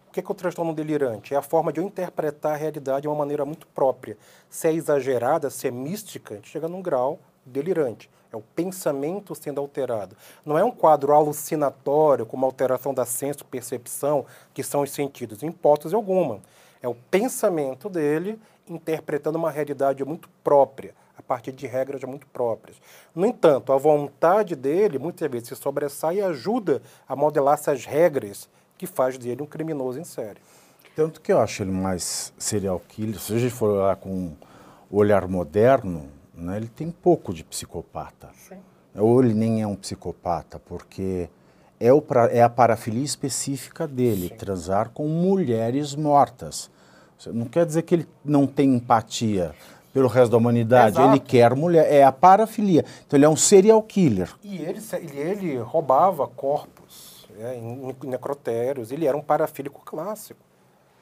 O que é, que é o transtorno delirante? É a forma de eu interpretar a realidade de uma maneira muito própria. Se é exagerada, se é mística, a gente chega num grau delirante. É o pensamento sendo alterado. Não é um quadro alucinatório, com uma alteração da senso-percepção, que são os sentidos, em hipótese alguma. É o pensamento dele interpretando uma realidade muito própria, partir de regras muito próprias. No entanto, a vontade dele muitas vezes se sobressai e ajuda a modelar essas regras que faz dele um criminoso em série. Tanto que eu acho ele mais serial killer, se a gente for olhar com o olhar moderno, né, ele tem pouco de psicopata. Sim. Ou ele nem é um psicopata, porque é, o pra, é a parafilia específica dele, Sim. transar com mulheres mortas. Não quer dizer que ele não tem empatia pelo resto da humanidade. Exato. Ele quer mulher, é a parafilia. Então ele é um serial killer. E ele, ele roubava corpos né, em necrotérios, ele era um parafílico clássico.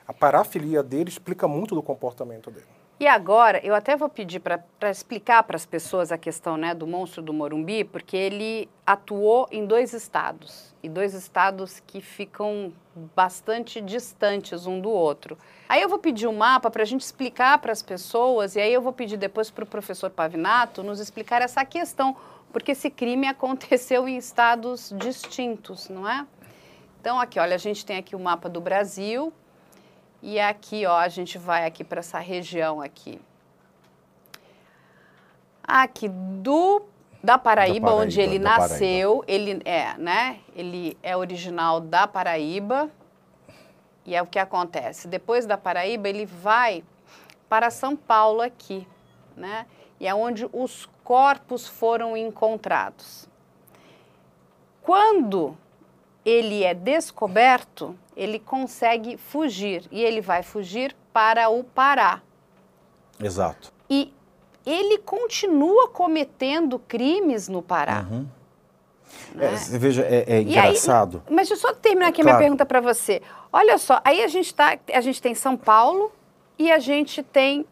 A parafilia dele explica muito do comportamento dele. E agora, eu até vou pedir para explicar para as pessoas a questão né, do monstro do Morumbi, porque ele atuou em dois estados, e dois estados que ficam bastante distantes um do outro. Aí eu vou pedir um mapa para a gente explicar para as pessoas, e aí eu vou pedir depois para o professor Pavinato nos explicar essa questão, porque esse crime [LAUGHS] aconteceu em estados distintos, não é? Então, aqui, olha, a gente tem aqui o mapa do Brasil, e aqui, ó, a gente vai aqui para essa região aqui. Aqui do da Paraíba, da Paraíba onde ele nasceu, ele é, né? Ele é original da Paraíba. E é o que acontece. Depois da Paraíba, ele vai para São Paulo aqui, né? E é onde os corpos foram encontrados. Quando ele é descoberto, ele consegue fugir e ele vai fugir para o Pará. Exato. E ele continua cometendo crimes no Pará. Uhum. Né? É, veja, é, é engraçado. Aí, mas deixa eu só terminar aqui a minha pergunta para você. Olha só, aí a gente, tá, a gente tem São Paulo e a gente tem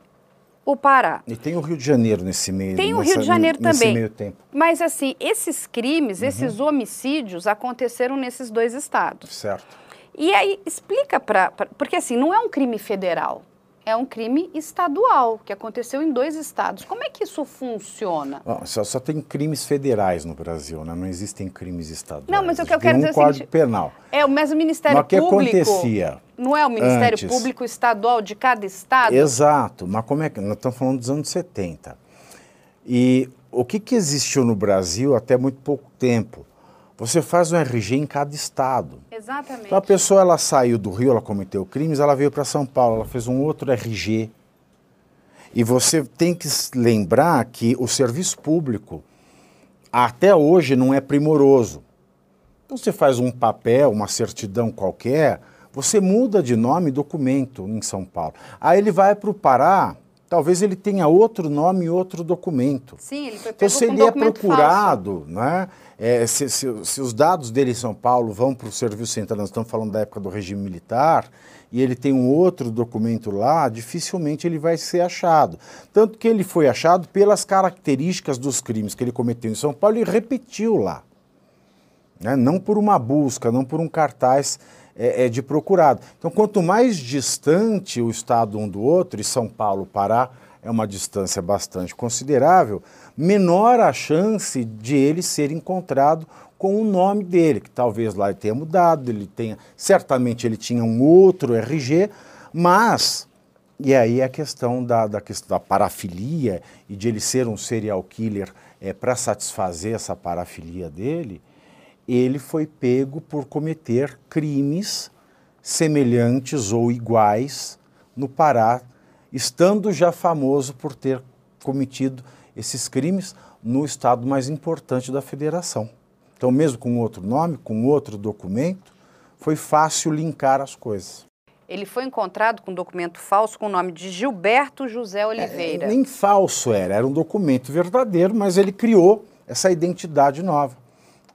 o Pará. E tem o Rio de Janeiro nesse meio Tem o nessa, Rio de Janeiro nesse também. Meio tempo. Mas assim, esses crimes, uhum. esses homicídios aconteceram nesses dois estados. Certo. E aí explica para. Porque assim, não é um crime federal é um crime estadual, que aconteceu em dois estados. Como é que isso funciona? Bom, só, só, tem crimes federais no Brasil, né? não existem crimes estaduais. Não, mas o que eu quero um dizer é o Código Penal. É, mas o Ministério mas Público... o que acontecia Não é o Ministério antes, Público Estadual de cada estado? Exato, mas como é que... Nós estamos falando dos anos 70. E o que, que existiu no Brasil até muito pouco tempo? Você faz um RG em cada estado. Exatamente. Então a pessoa ela saiu do Rio, ela cometeu crimes, ela veio para São Paulo, ela fez um outro RG. E você tem que lembrar que o serviço público, até hoje não é primoroso. Então você faz um papel, uma certidão qualquer, você muda de nome e documento em São Paulo. Aí ele vai para o Pará, talvez ele tenha outro nome e outro documento. Sim, ele foi Então, se ele é documento procurado, né, é, se, se- se os dados dele em São Paulo vão para o Serviço Central, nós estamos falando da época do regime militar, e ele tem um outro documento lá, dificilmente ele vai ser achado. Tanto que ele foi achado pelas características dos crimes que ele cometeu em São Paulo e repetiu lá né? não por uma busca, não por um cartaz é, é, de procurado. Então, quanto mais distante o estado um do outro, e São Paulo, Pará, é uma distância bastante considerável, menor a chance de ele ser encontrado com o nome dele, que talvez lá ele tenha mudado, ele tenha, certamente ele tinha um outro RG, mas e aí a questão da, da, da parafilia e de ele ser um serial killer é, para satisfazer essa parafilia dele, ele foi pego por cometer crimes semelhantes ou iguais no Pará, estando já famoso por ter cometido esses crimes no estado mais importante da federação. Então, mesmo com outro nome, com outro documento, foi fácil linkar as coisas. Ele foi encontrado com um documento falso com o nome de Gilberto José Oliveira. É, nem falso era, era um documento verdadeiro, mas ele criou essa identidade nova.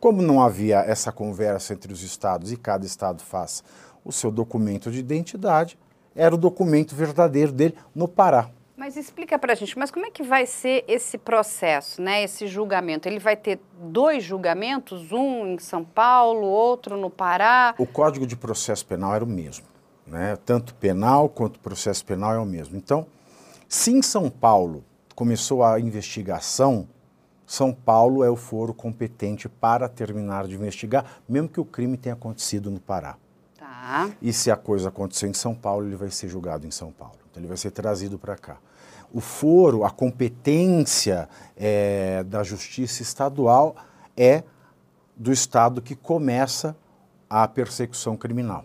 Como não havia essa conversa entre os estados e cada estado faz o seu documento de identidade, era o documento verdadeiro dele no Pará. Mas explica pra gente, mas como é que vai ser esse processo, né? Esse julgamento? Ele vai ter dois julgamentos, um em São Paulo, outro no Pará? O Código de Processo Penal era o mesmo, né? Tanto penal quanto processo penal é o mesmo. Então, se em São Paulo começou a investigação, São Paulo é o foro competente para terminar de investigar, mesmo que o crime tenha acontecido no Pará. Tá. E se a coisa aconteceu em São Paulo, ele vai ser julgado em São Paulo. Então ele vai ser trazido para cá. O foro, a competência é, da justiça estadual é do estado que começa a persecução criminal,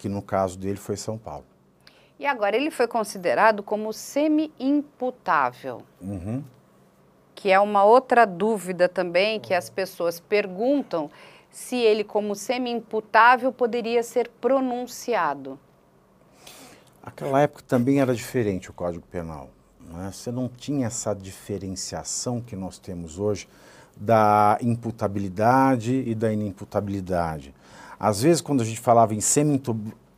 que no caso dele foi São Paulo. E agora ele foi considerado como semi-imputável, Uhum. Que é uma outra dúvida também que as pessoas perguntam se ele, como semi-imputável, poderia ser pronunciado. Aquela época também era diferente o Código Penal. Né? Você não tinha essa diferenciação que nós temos hoje da imputabilidade e da inimputabilidade. Às vezes, quando a gente falava em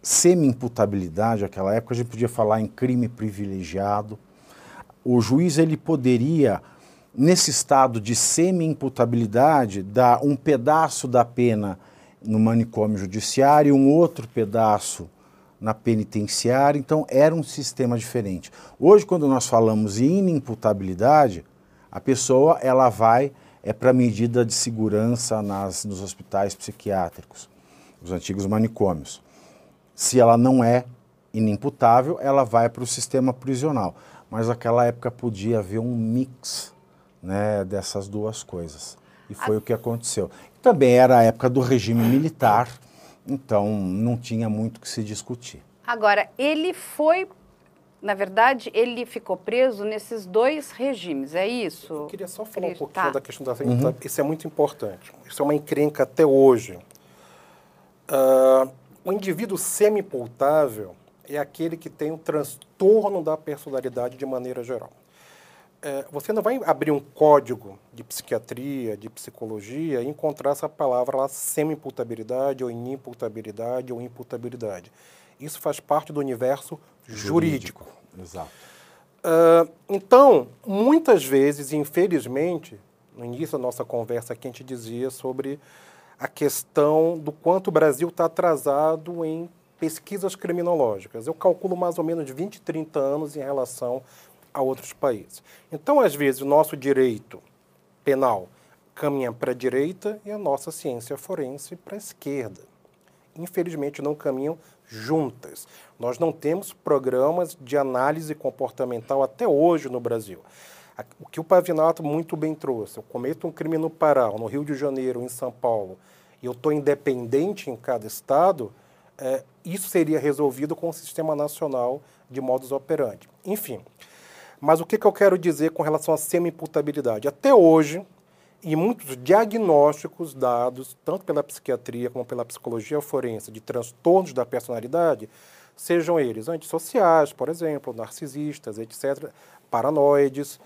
semi-imputabilidade, naquela época, a gente podia falar em crime privilegiado. O juiz ele poderia, nesse estado de semi-imputabilidade, dar um pedaço da pena no manicômio judiciário e um outro pedaço na penitenciária, então era um sistema diferente. Hoje, quando nós falamos em inimputabilidade, a pessoa ela vai é para medida de segurança nas, nos hospitais psiquiátricos, os antigos manicômios. Se ela não é inimputável, ela vai para o sistema prisional. Mas naquela época podia haver um mix né, dessas duas coisas. E foi o que aconteceu. Também era a época do regime militar, então não tinha muito o que se discutir. Agora, ele foi, na verdade, ele ficou preso nesses dois regimes, é isso? Eu queria só falar um pouquinho Tá. da questão da imputa- Isso é muito importante. Isso é uma encrenca até hoje. Ah, o indivíduo semi-imputável é aquele que tem um transtorno da personalidade de maneira geral. É, você não vai abrir um código de psiquiatria, de psicologia e encontrar essa palavra lá, semi-imputabilidade, ou inimputabilidade, ou imputabilidade. Isso faz parte do universo jurídico. Exato. Ah, então, muitas vezes, infelizmente, no início da nossa conversa aqui, a gente dizia sobre a questão do quanto o Brasil está atrasado em pesquisas criminológicas. Eu calculo mais ou menos 20, 30 anos em relação a outros países. Então, às vezes, o nosso direito penal caminha para a direita e a nossa ciência forense para a esquerda infelizmente não caminham juntas. Nós não temos programas de análise comportamental até hoje no Brasil. O que o Pavinato muito bem trouxe, eu cometo um crime no Pará, no Rio de Janeiro, em São Paulo, e eu estou independente em cada estado, eh, isso seria resolvido com o Sistema Nacional de Modus Operandi. Enfim, mas o que, que eu quero dizer com relação à semi-imputabilidade? Até hoje, e muitos diagnósticos dados, tanto pela psiquiatria como pela psicologia forense, de transtornos da personalidade, sejam eles antissociais, por exemplo, narcisistas, etc., paranoides.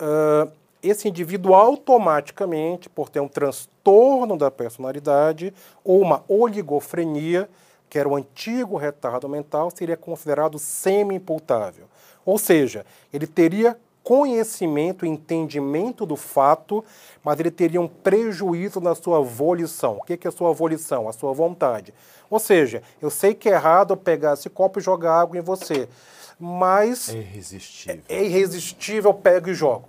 Uh, esse indivíduo automaticamente, por ter um transtorno da personalidade ou uma oligofrenia, que era o antigo retardo mental, seria considerado semi-imputável. Ou seja, ele teria conhecimento, entendimento do fato, mas ele teria um prejuízo na sua volição. O que é a sua volição? A sua vontade. Ou seja, eu sei que é errado eu pegar esse copo e jogar água em você, mas... É irresistível. É, é irresistível, eu pego e jogo.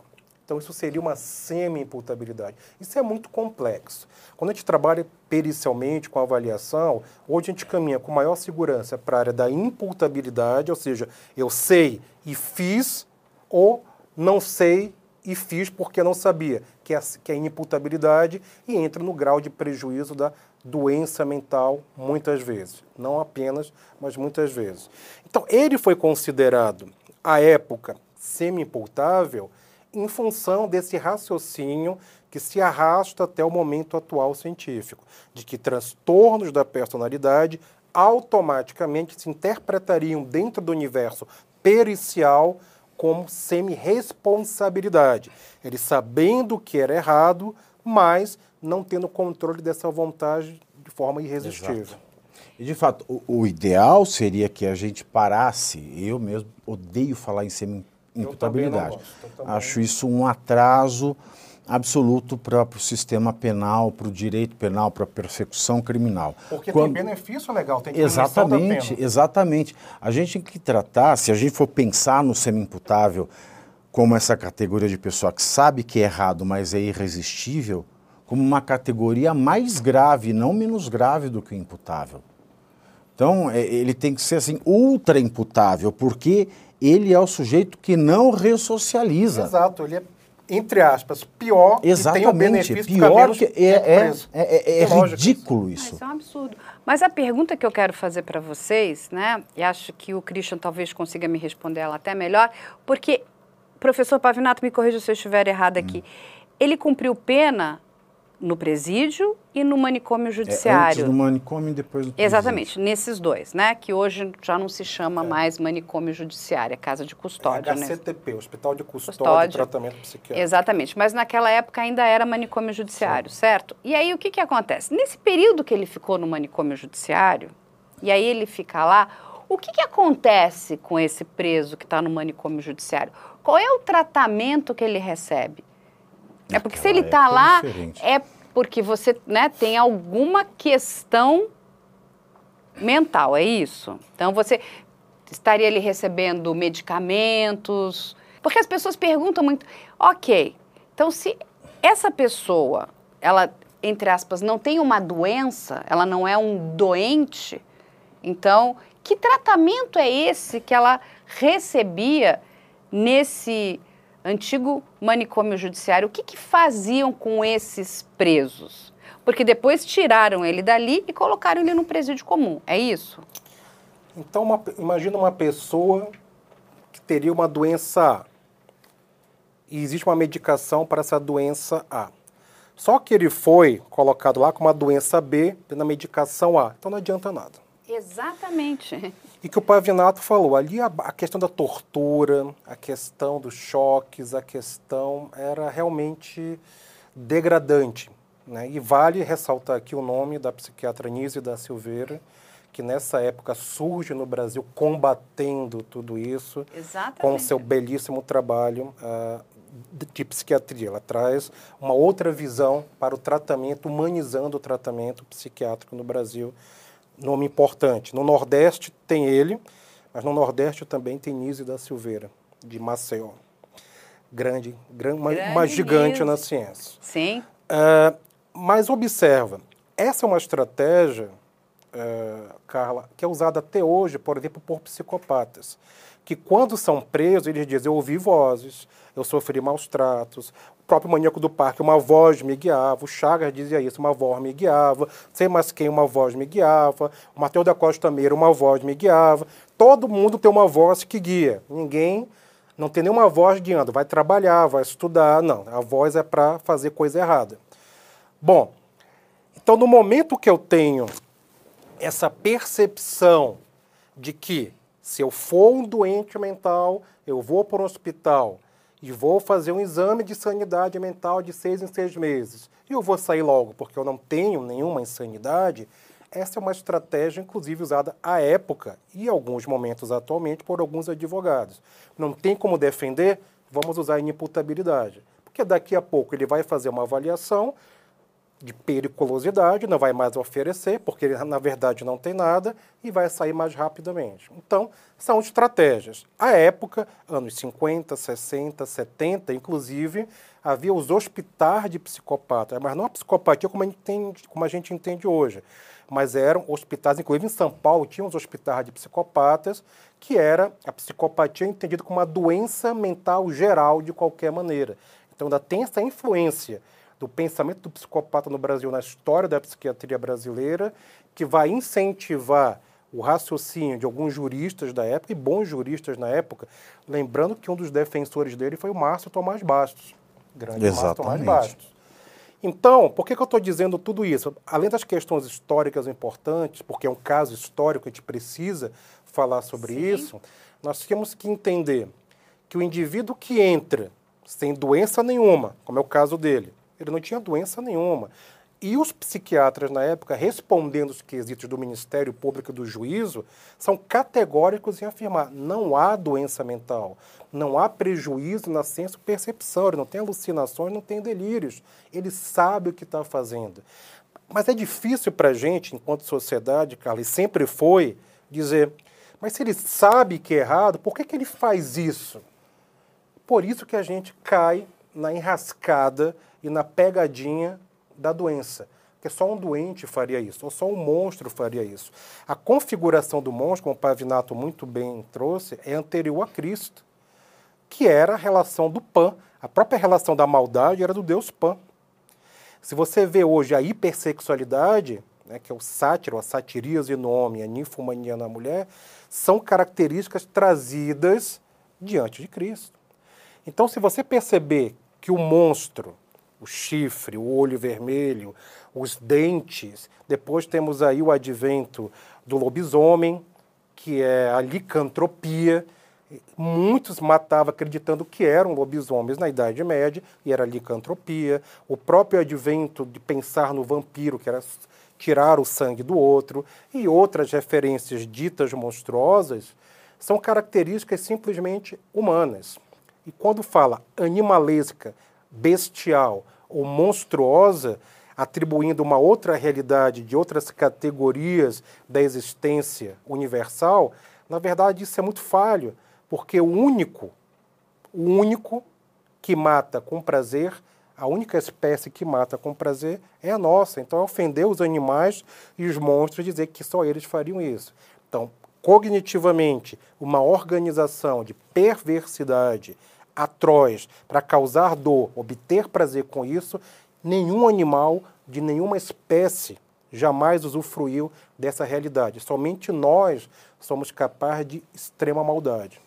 Então, isso seria uma semi-imputabilidade. Isso é muito complexo. Quando a gente trabalha pericialmente com avaliação, hoje a gente caminha com maior segurança para a área da imputabilidade, ou seja, eu sei e fiz, ou não sei e fiz porque não sabia, que é, que é imputabilidade e entra no grau de prejuízo da doença mental muitas vezes. Não apenas, mas muitas vezes. Então, ele foi considerado, à época, semi-imputável em função desse raciocínio que se arrasta até o momento atual científico, de que transtornos da personalidade automaticamente se interpretariam dentro do universo pericial como semi-responsabilidade. Ele sabendo que era errado, mas não tendo controle dessa vontade de forma irresistível. Exato. E de fato, o, o, ideal seria que a gente parasse, eu mesmo odeio falar em semi imputabilidade. Acho isso um atraso absoluto para o sistema penal, para o direito penal, para a persecução criminal. Porque Quando... tem benefício legal, tem Exatamente, exatamente. A gente tem que tratar, se a gente for pensar no semi-imputável como essa categoria de pessoa que sabe que é errado, mas é irresistível, como uma categoria mais grave, não menos grave do que o imputável. Então, é, ele tem que ser assim ultra imputável, porque ele é o sujeito que não ressocializa. Exato, ele é, entre aspas, pior Exatamente, tem o benefício pior que é, é, é, é, é ridículo isso. Mas é um absurdo. Mas a pergunta que eu quero fazer para vocês, né, e acho que o Christian talvez consiga me responder ela até melhor, porque, professor Pavinato, me corrija se eu estiver errado aqui, hum. ele cumpriu pena no presídio e no manicômio judiciário. É, antes no manicômio e depois no presídio. Exatamente, nesses dois, né? Que hoje já não se chama é. mais manicômio judiciário, é casa de custódia. É HCTP, né? Hospital de Custódia, custódia Tratamento Psiquiátrico. Exatamente, mas naquela época ainda era manicômio judiciário, Sim. certo? E aí o que, que acontece? Nesse período que ele ficou no manicômio judiciário, e aí ele fica lá, o que, que acontece com esse preso que está no manicômio judiciário? Qual é o tratamento que ele recebe? É porque se ele está lá, é, é porque você né, tem alguma questão mental, é isso? Então você estaria ali recebendo medicamentos. Porque as pessoas perguntam muito, ok, então se essa pessoa, ela, entre aspas, não tem uma doença, ela não é um doente, então que tratamento é esse que ela recebia nesse antigo manicômio judiciário, o que, que faziam com esses presos? Porque depois tiraram ele dali e colocaram ele num presídio comum, é isso? Então, uma, imagina uma pessoa que teria uma doença A e existe uma medicação para essa doença A. Só que ele foi colocado lá com uma doença B na medicação A, então não adianta nada. Exatamente. [LAUGHS] E que o Pavinato falou, ali a, a, questão da tortura, a questão dos choques, a questão era realmente degradante. Né? E vale ressaltar aqui o nome da psiquiatra Nise da Silveira, que nessa época surge no Brasil combatendo tudo isso, Exatamente. com seu belíssimo trabalho uh, de psiquiatria. Ela traz uma outra visão para o tratamento, humanizando o tratamento psiquiátrico no Brasil nome importante. No Nordeste tem ele, mas no Nordeste também tem Nise da Silveira, de Maceió. Grande, grande, uma, uma gigante na ciência. Sim. Uh, mas observa, essa é uma estratégia, uh, Carla, que é usada até hoje, por exemplo, por psicopatas, que quando são presos, eles dizem, eu ouvi vozes, eu sofri maus tratos, próprio maníaco do parque, uma voz me guiava, o Chagas dizia isso, uma voz me guiava, sei mais quem, uma voz me guiava, o Mateus da Costa Meira, uma voz me guiava. Todo mundo tem uma voz que guia, ninguém Não tem nenhuma voz guiando, vai trabalhar, vai estudar. Não, a voz é para fazer coisa errada. Bom, então no momento que eu tenho essa percepção de que se eu for um doente mental, eu vou para um hospital e vou fazer um exame de sanidade mental de seis em seis meses e eu vou sair logo porque eu não tenho nenhuma insanidade, essa é uma estratégia, inclusive, usada à época e alguns momentos atualmente por alguns advogados. Não tem como defender, vamos usar a inimputabilidade. Porque daqui a pouco ele vai fazer uma avaliação de periculosidade, não vai mais oferecer, porque ele, na verdade, não tem nada, e vai sair mais rapidamente. Então, são estratégias. À época, anos 50, 60, 70, inclusive, havia os hospitais de psicopatas, mas não a psicopatia como a gente entende, como a gente entende hoje, mas eram hospitais, inclusive em São Paulo, tinha os hospitais de psicopatas, que era a psicopatia entendida como uma doença mental geral de qualquer maneira. Então, ainda tem essa influência do pensamento do psicopata no Brasil, na história da psiquiatria brasileira, que vai incentivar o raciocínio de alguns juristas da época, e bons juristas na época, lembrando que um dos defensores dele foi o Márcio Tomás Bastos, grande Exatamente. Márcio Tomás Bastos. Então, por que, que eu estou dizendo tudo isso? Além das questões históricas importantes, porque é um caso histórico, a gente precisa falar sobre Sim. isso, nós temos que entender que o indivíduo que entra sem doença nenhuma, como é o caso dele, ele não tinha doença nenhuma. E os psiquiatras, na época, respondendo os quesitos do Ministério Público do Juízo, são categóricos em afirmar: não há doença mental, não há prejuízo na senso-percepção, ele não tem alucinações, não tem delírios. Ele sabe o que está fazendo. Mas é difícil para a gente, enquanto sociedade, Carlos, e sempre foi, dizer: mas se ele sabe que é errado, por que, que ele faz isso? Por isso que a gente cai na enrascada e na pegadinha da doença. Porque só um doente faria isso, ou só um monstro faria isso. A configuração do monstro, como o Pavinato muito bem trouxe, é anterior a Cristo, que era a relação do Pan. A própria relação da maldade era do Deus Pan. Se você vê hoje a hipersexualidade, né, que é o sátiro, a satiríase no homem, a ninfomania na mulher, são características trazidas diante de Cristo. Então, se você perceber que o monstro o chifre, o olho vermelho, os dentes. Depois temos aí o advento do lobisomem, que é a licantropia. Muitos matavam acreditando que eram lobisomens na Idade Média, e era licantropia. O próprio advento de pensar no vampiro, que era tirar o sangue do outro, e outras referências ditas monstruosas, são características simplesmente humanas. E quando fala animalesca, bestial ou monstruosa, atribuindo uma outra realidade de outras categorias da existência universal, na verdade isso é muito falho, porque o único, o único que mata com prazer, a única espécie que mata com prazer é a nossa. Então é ofender os animais e os monstros dizer que só eles fariam isso. Então, cognitivamente, uma organização de perversidade atroz para causar dor, obter prazer com isso, nenhum animal de nenhuma espécie jamais usufruiu dessa realidade. Somente nós somos capazes de extrema maldade.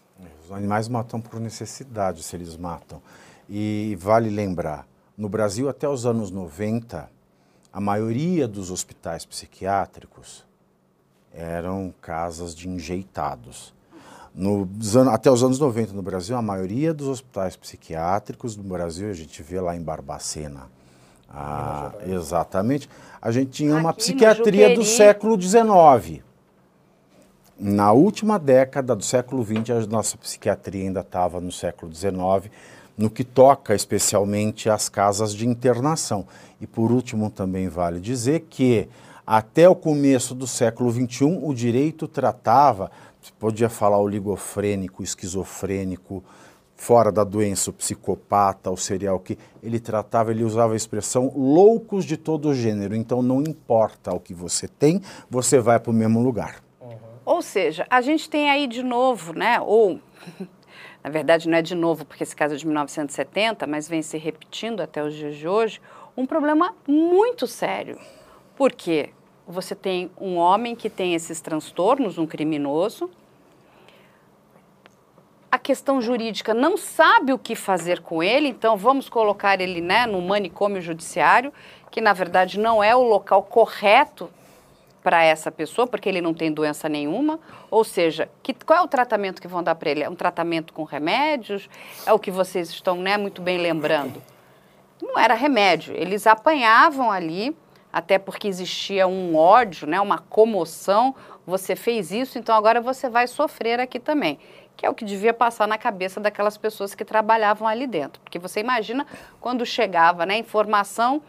Os animais matam por necessidade, se eles matam. E vale lembrar, no Brasil até os anos 90, a maioria dos hospitais psiquiátricos eram casas de enjeitados. No, até os anos 90 no Brasil, a maioria dos hospitais psiquiátricos no Brasil, a gente vê lá em Barbacena, ah, exatamente, a gente tinha uma Aqui psiquiatria do século XIX. Na última década do século XX, a nossa psiquiatria ainda estava no século XIX, no que toca especialmente às casas de internação. E por último, também vale dizer que até o começo do século XXI, o direito tratava você podia falar oligofrênico, esquizofrênico, fora da doença, o psicopata, o serial que ele tratava, ele usava a expressão loucos de todo gênero. Então não importa o que você tem, você vai para o mesmo lugar. Uhum. Ou seja, a gente tem aí de novo, né? Ou [LAUGHS] na verdade não é de novo porque esse caso é de 1970, mas vem se repetindo até os dias de hoje, um problema muito sério. Por quê? Você tem um homem que tem esses transtornos, um criminoso. a questão jurídica não sabe o que fazer com ele, então vamos colocar ele né, no manicômio judiciário, que na verdade não é o local correto para essa pessoa, porque ele não tem doença nenhuma. Ou seja, que, qual é o tratamento que vão dar para ele? É um tratamento com remédios? É o que vocês estão né, muito bem lembrando? Não era remédio, eles apanhavam ali, até porque existia um ódio, né, uma comoção. Você fez isso, então agora você vai sofrer aqui também que é o que devia passar na cabeça daquelas pessoas que trabalhavam ali dentro. Porque você imagina quando chegava né, informação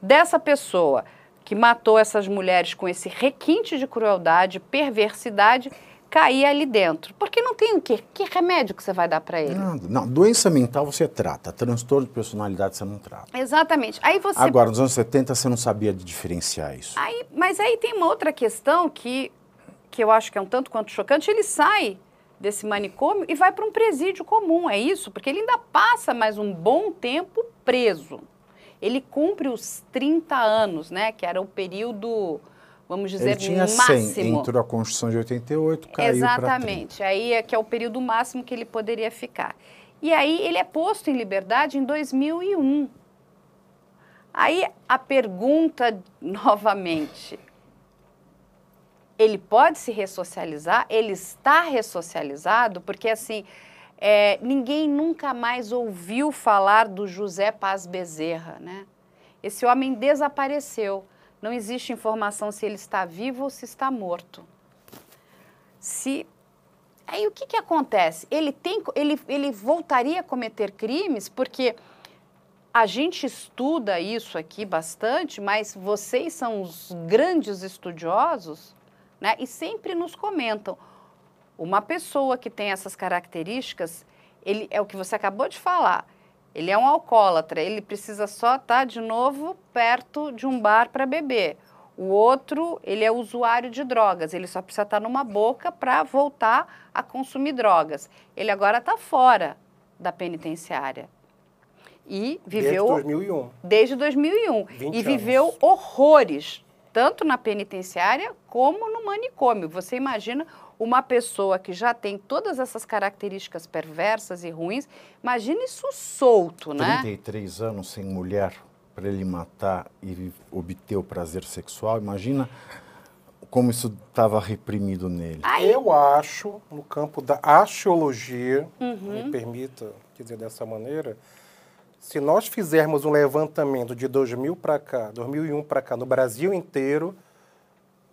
dessa pessoa que matou essas mulheres com esse requinte de crueldade, perversidade, cair ali dentro. Porque não tem o quê? Que remédio que você vai dar para ele? Não, não, doença mental você trata, transtorno de personalidade você não trata. Exatamente. Aí você Agora, nos anos 70 você não sabia de diferenciar isso. Aí, mas aí tem uma outra questão que que eu acho que é um tanto quanto chocante, ele sai desse manicômio e vai para um presídio comum, é isso? Porque ele ainda passa mais um bom tempo preso. Ele cumpre os 30 anos, né? Que era o período, vamos dizer, ele tinha máximo. 100, entrou a Constituição de 88, caiu Exatamente. Aí é que é o período máximo que ele poderia ficar. E aí ele é posto em liberdade em 2001. Aí a pergunta [LAUGHS] novamente, ele pode se ressocializar, ele está ressocializado, porque assim, é, ninguém nunca mais ouviu falar do José Paz Bezerra, né? Esse homem desapareceu. Não existe informação se ele está vivo ou se está morto. Se aí o que, que acontece? Ele tem, ele, ele voltaria a cometer crimes porque a gente estuda isso aqui bastante, mas vocês são os grandes estudiosos né? E sempre nos comentam. Uma pessoa que tem essas características, ele é o que você acabou de falar. Ele é um alcoólatra, ele precisa só estar tá, de novo perto de um bar para beber. O outro, ele é usuário de drogas, ele só precisa estar tá numa boca para voltar a consumir drogas. Ele agora está fora da penitenciária. E viveu. Desde 2001. Desde 2001. E viveu anos. horrores tanto na penitenciária como no manicômio. Você imagina uma pessoa que já tem todas essas características perversas e ruins, imagine isso solto, né? 33 anos sem mulher para ele matar e obter o prazer sexual, imagina como isso estava reprimido nele. Ai. Eu acho, no campo da axiologia, uhum. me permita dizer dessa maneira, se nós fizermos um levantamento de 2000 para cá, 2001 para cá, no Brasil inteiro,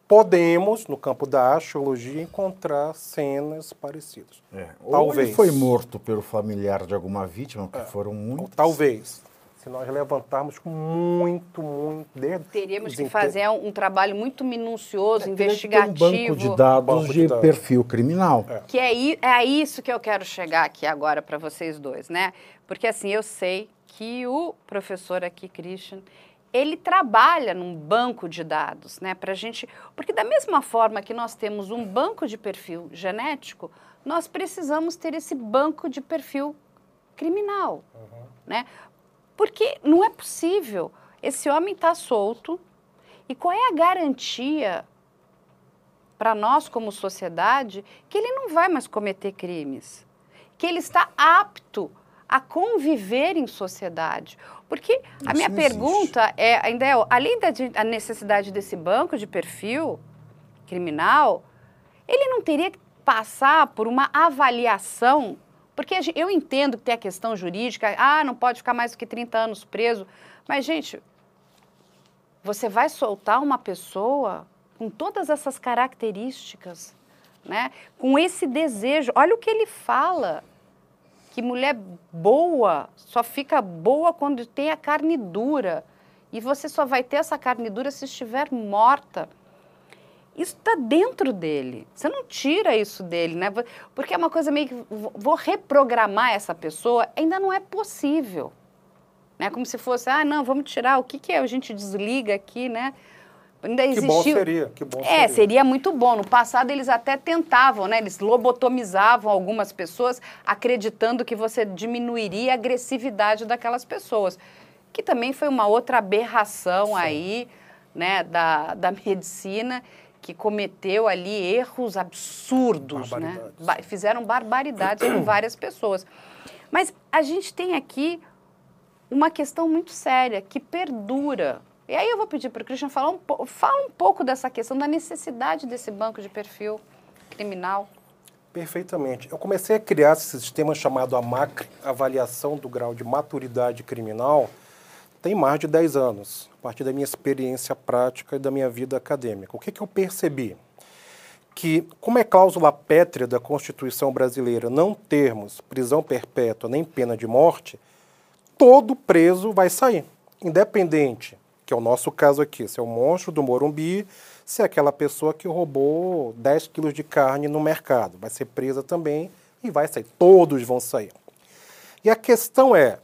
podemos, no campo da astrologia, encontrar cenas parecidas. É. Talvez. Ou ele foi morto pelo familiar de alguma vítima, que é. foram muitos. Talvez. Se nós levantarmos muito, muito... Desde Teríamos que fazer um, um, trabalho muito minucioso, é, investigativo. um banco de dados banco de, de dados. perfil criminal. É. Que é, é isso que eu quero chegar aqui agora para vocês dois, né? Porque assim, eu sei que o professor aqui, Christian, ele trabalha num banco de dados, né, para gente, porque da mesma forma que nós temos um banco de perfil genético, nós precisamos ter esse banco de perfil criminal, uhum. né? Porque não é possível. Esse homem está solto e qual é a garantia para nós como sociedade que ele não vai mais cometer crimes, que ele está apto a conviver em sociedade. Porque a minha pergunta é, ainda é, além da de, necessidade desse banco de perfil criminal, ele não teria que passar por uma avaliação, porque eu entendo que tem a questão jurídica, ah, não pode ficar mais do que 30 anos preso, mas, gente, você vai soltar uma pessoa com todas essas características, né? com esse desejo, olha o que ele fala, que mulher boa só fica boa quando tem a carne dura. E você só vai ter essa carne dura se estiver morta. Isso está dentro dele. Você não tira isso dele, né? Porque é uma coisa meio que vou reprogramar essa pessoa, ainda não é possível. Né? Como se fosse, ah, não, vamos tirar, o que, que é? A gente desliga aqui, né? Ainda existiu... Que bom seria, que bom é, seria. seria muito bom. No passado eles até tentavam, né? Eles lobotomizavam algumas pessoas, acreditando que você diminuiria a agressividade daquelas pessoas. Que também foi uma outra aberração Sim. aí, né, da, da medicina, que cometeu ali erros absurdos, né? Ba fizeram barbaridades com [CLEARS THROAT] várias pessoas. Mas a gente tem aqui uma questão muito séria que perdura. E aí eu vou pedir para o Christian falar um, fala um pouco dessa questão da necessidade desse banco de perfil criminal. Perfeitamente. Eu comecei a criar esse sistema chamado AMACRE, Avaliação do Grau de Maturidade Criminal, tem mais de 10 anos, a partir da minha experiência prática e da minha vida acadêmica. O que, que eu percebi? Que, como é cláusula pétrea da Constituição brasileira não termos prisão perpétua nem pena de morte, todo preso vai sair, independente, que é o nosso caso aqui, se é o monstro do Morumbi, se é aquela pessoa que roubou 10 quilos de carne no mercado, vai ser presa também e vai sair, todos vão sair. E a questão é,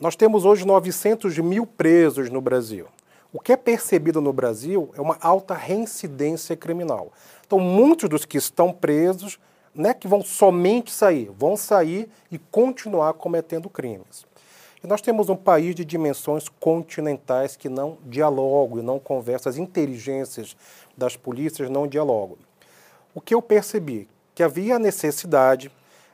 nós temos hoje 900 mil presos no Brasil. O que é percebido no Brasil é uma alta reincidência criminal. Então, muitos dos que estão presos não é que vão somente sair, vão sair e continuar cometendo crimes. E nós temos um país de dimensões continentais que não dialogam e não conversam, as inteligências das polícias não dialogam. O que eu percebi? Que havia necessidade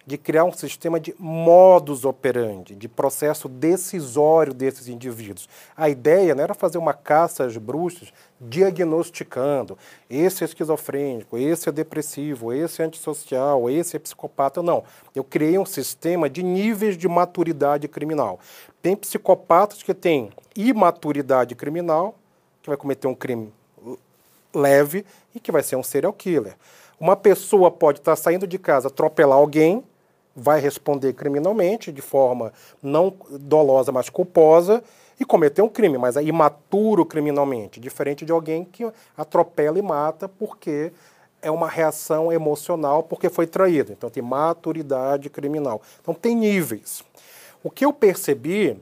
de criar um sistema de modus operandi, de processo decisório desses indivíduos. A ideia não era fazer uma caça às bruxas diagnosticando esse é esquizofrênico, esse é depressivo, esse é antissocial, esse é psicopata. Não. Eu criei um sistema de níveis de maturidade criminal. Tem psicopatas que têm imaturidade criminal, que vai cometer um crime leve e que vai ser um serial killer. Uma pessoa pode estar saindo de casa, atropelar alguém, vai responder criminalmente de forma não dolosa, mas culposa e cometer um crime, mas é imaturo criminalmente, diferente de alguém que atropela e mata porque é uma reação emocional porque foi traído. Então tem maturidade criminal. Então tem níveis. O que eu percebi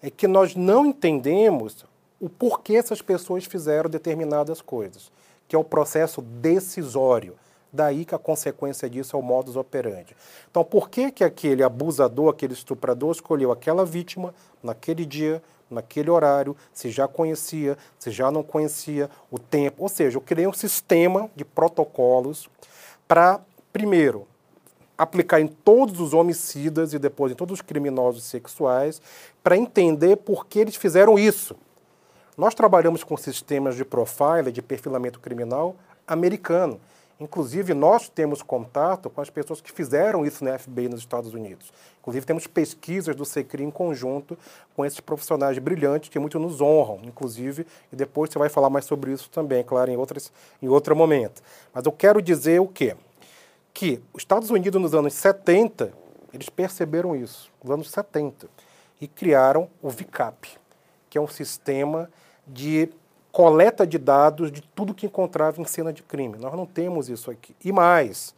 é que nós não entendemos o porquê essas pessoas fizeram determinadas coisas, que é o processo decisório. Daí que a consequência disso é o modus operandi. Então, por que, que aquele abusador, aquele estuprador escolheu aquela vítima naquele dia, naquele horário, se já conhecia, se já não conhecia, o tempo? Ou seja, eu criei um sistema de protocolos para, primeiro, aplicar em todos os homicidas e depois em todos os criminosos sexuais, para entender por que eles fizeram isso. Nós trabalhamos com sistemas de profile, de perfilamento criminal americano. Inclusive, nós temos contato com as pessoas que fizeram isso na FBI nos Estados Unidos. Inclusive, temos pesquisas do SECRI em conjunto com esses profissionais brilhantes que muito nos honram, inclusive, e depois você vai falar mais sobre isso também, claro, em, outras, em outro momento. Mas eu quero dizer o quê? Que os Estados Unidos, nos anos 70, eles perceberam isso, nos anos 70, e criaram o VICAP, que é um sistema de coleta de dados de tudo que encontrava em cena de crime. Nós não temos isso aqui. E mais,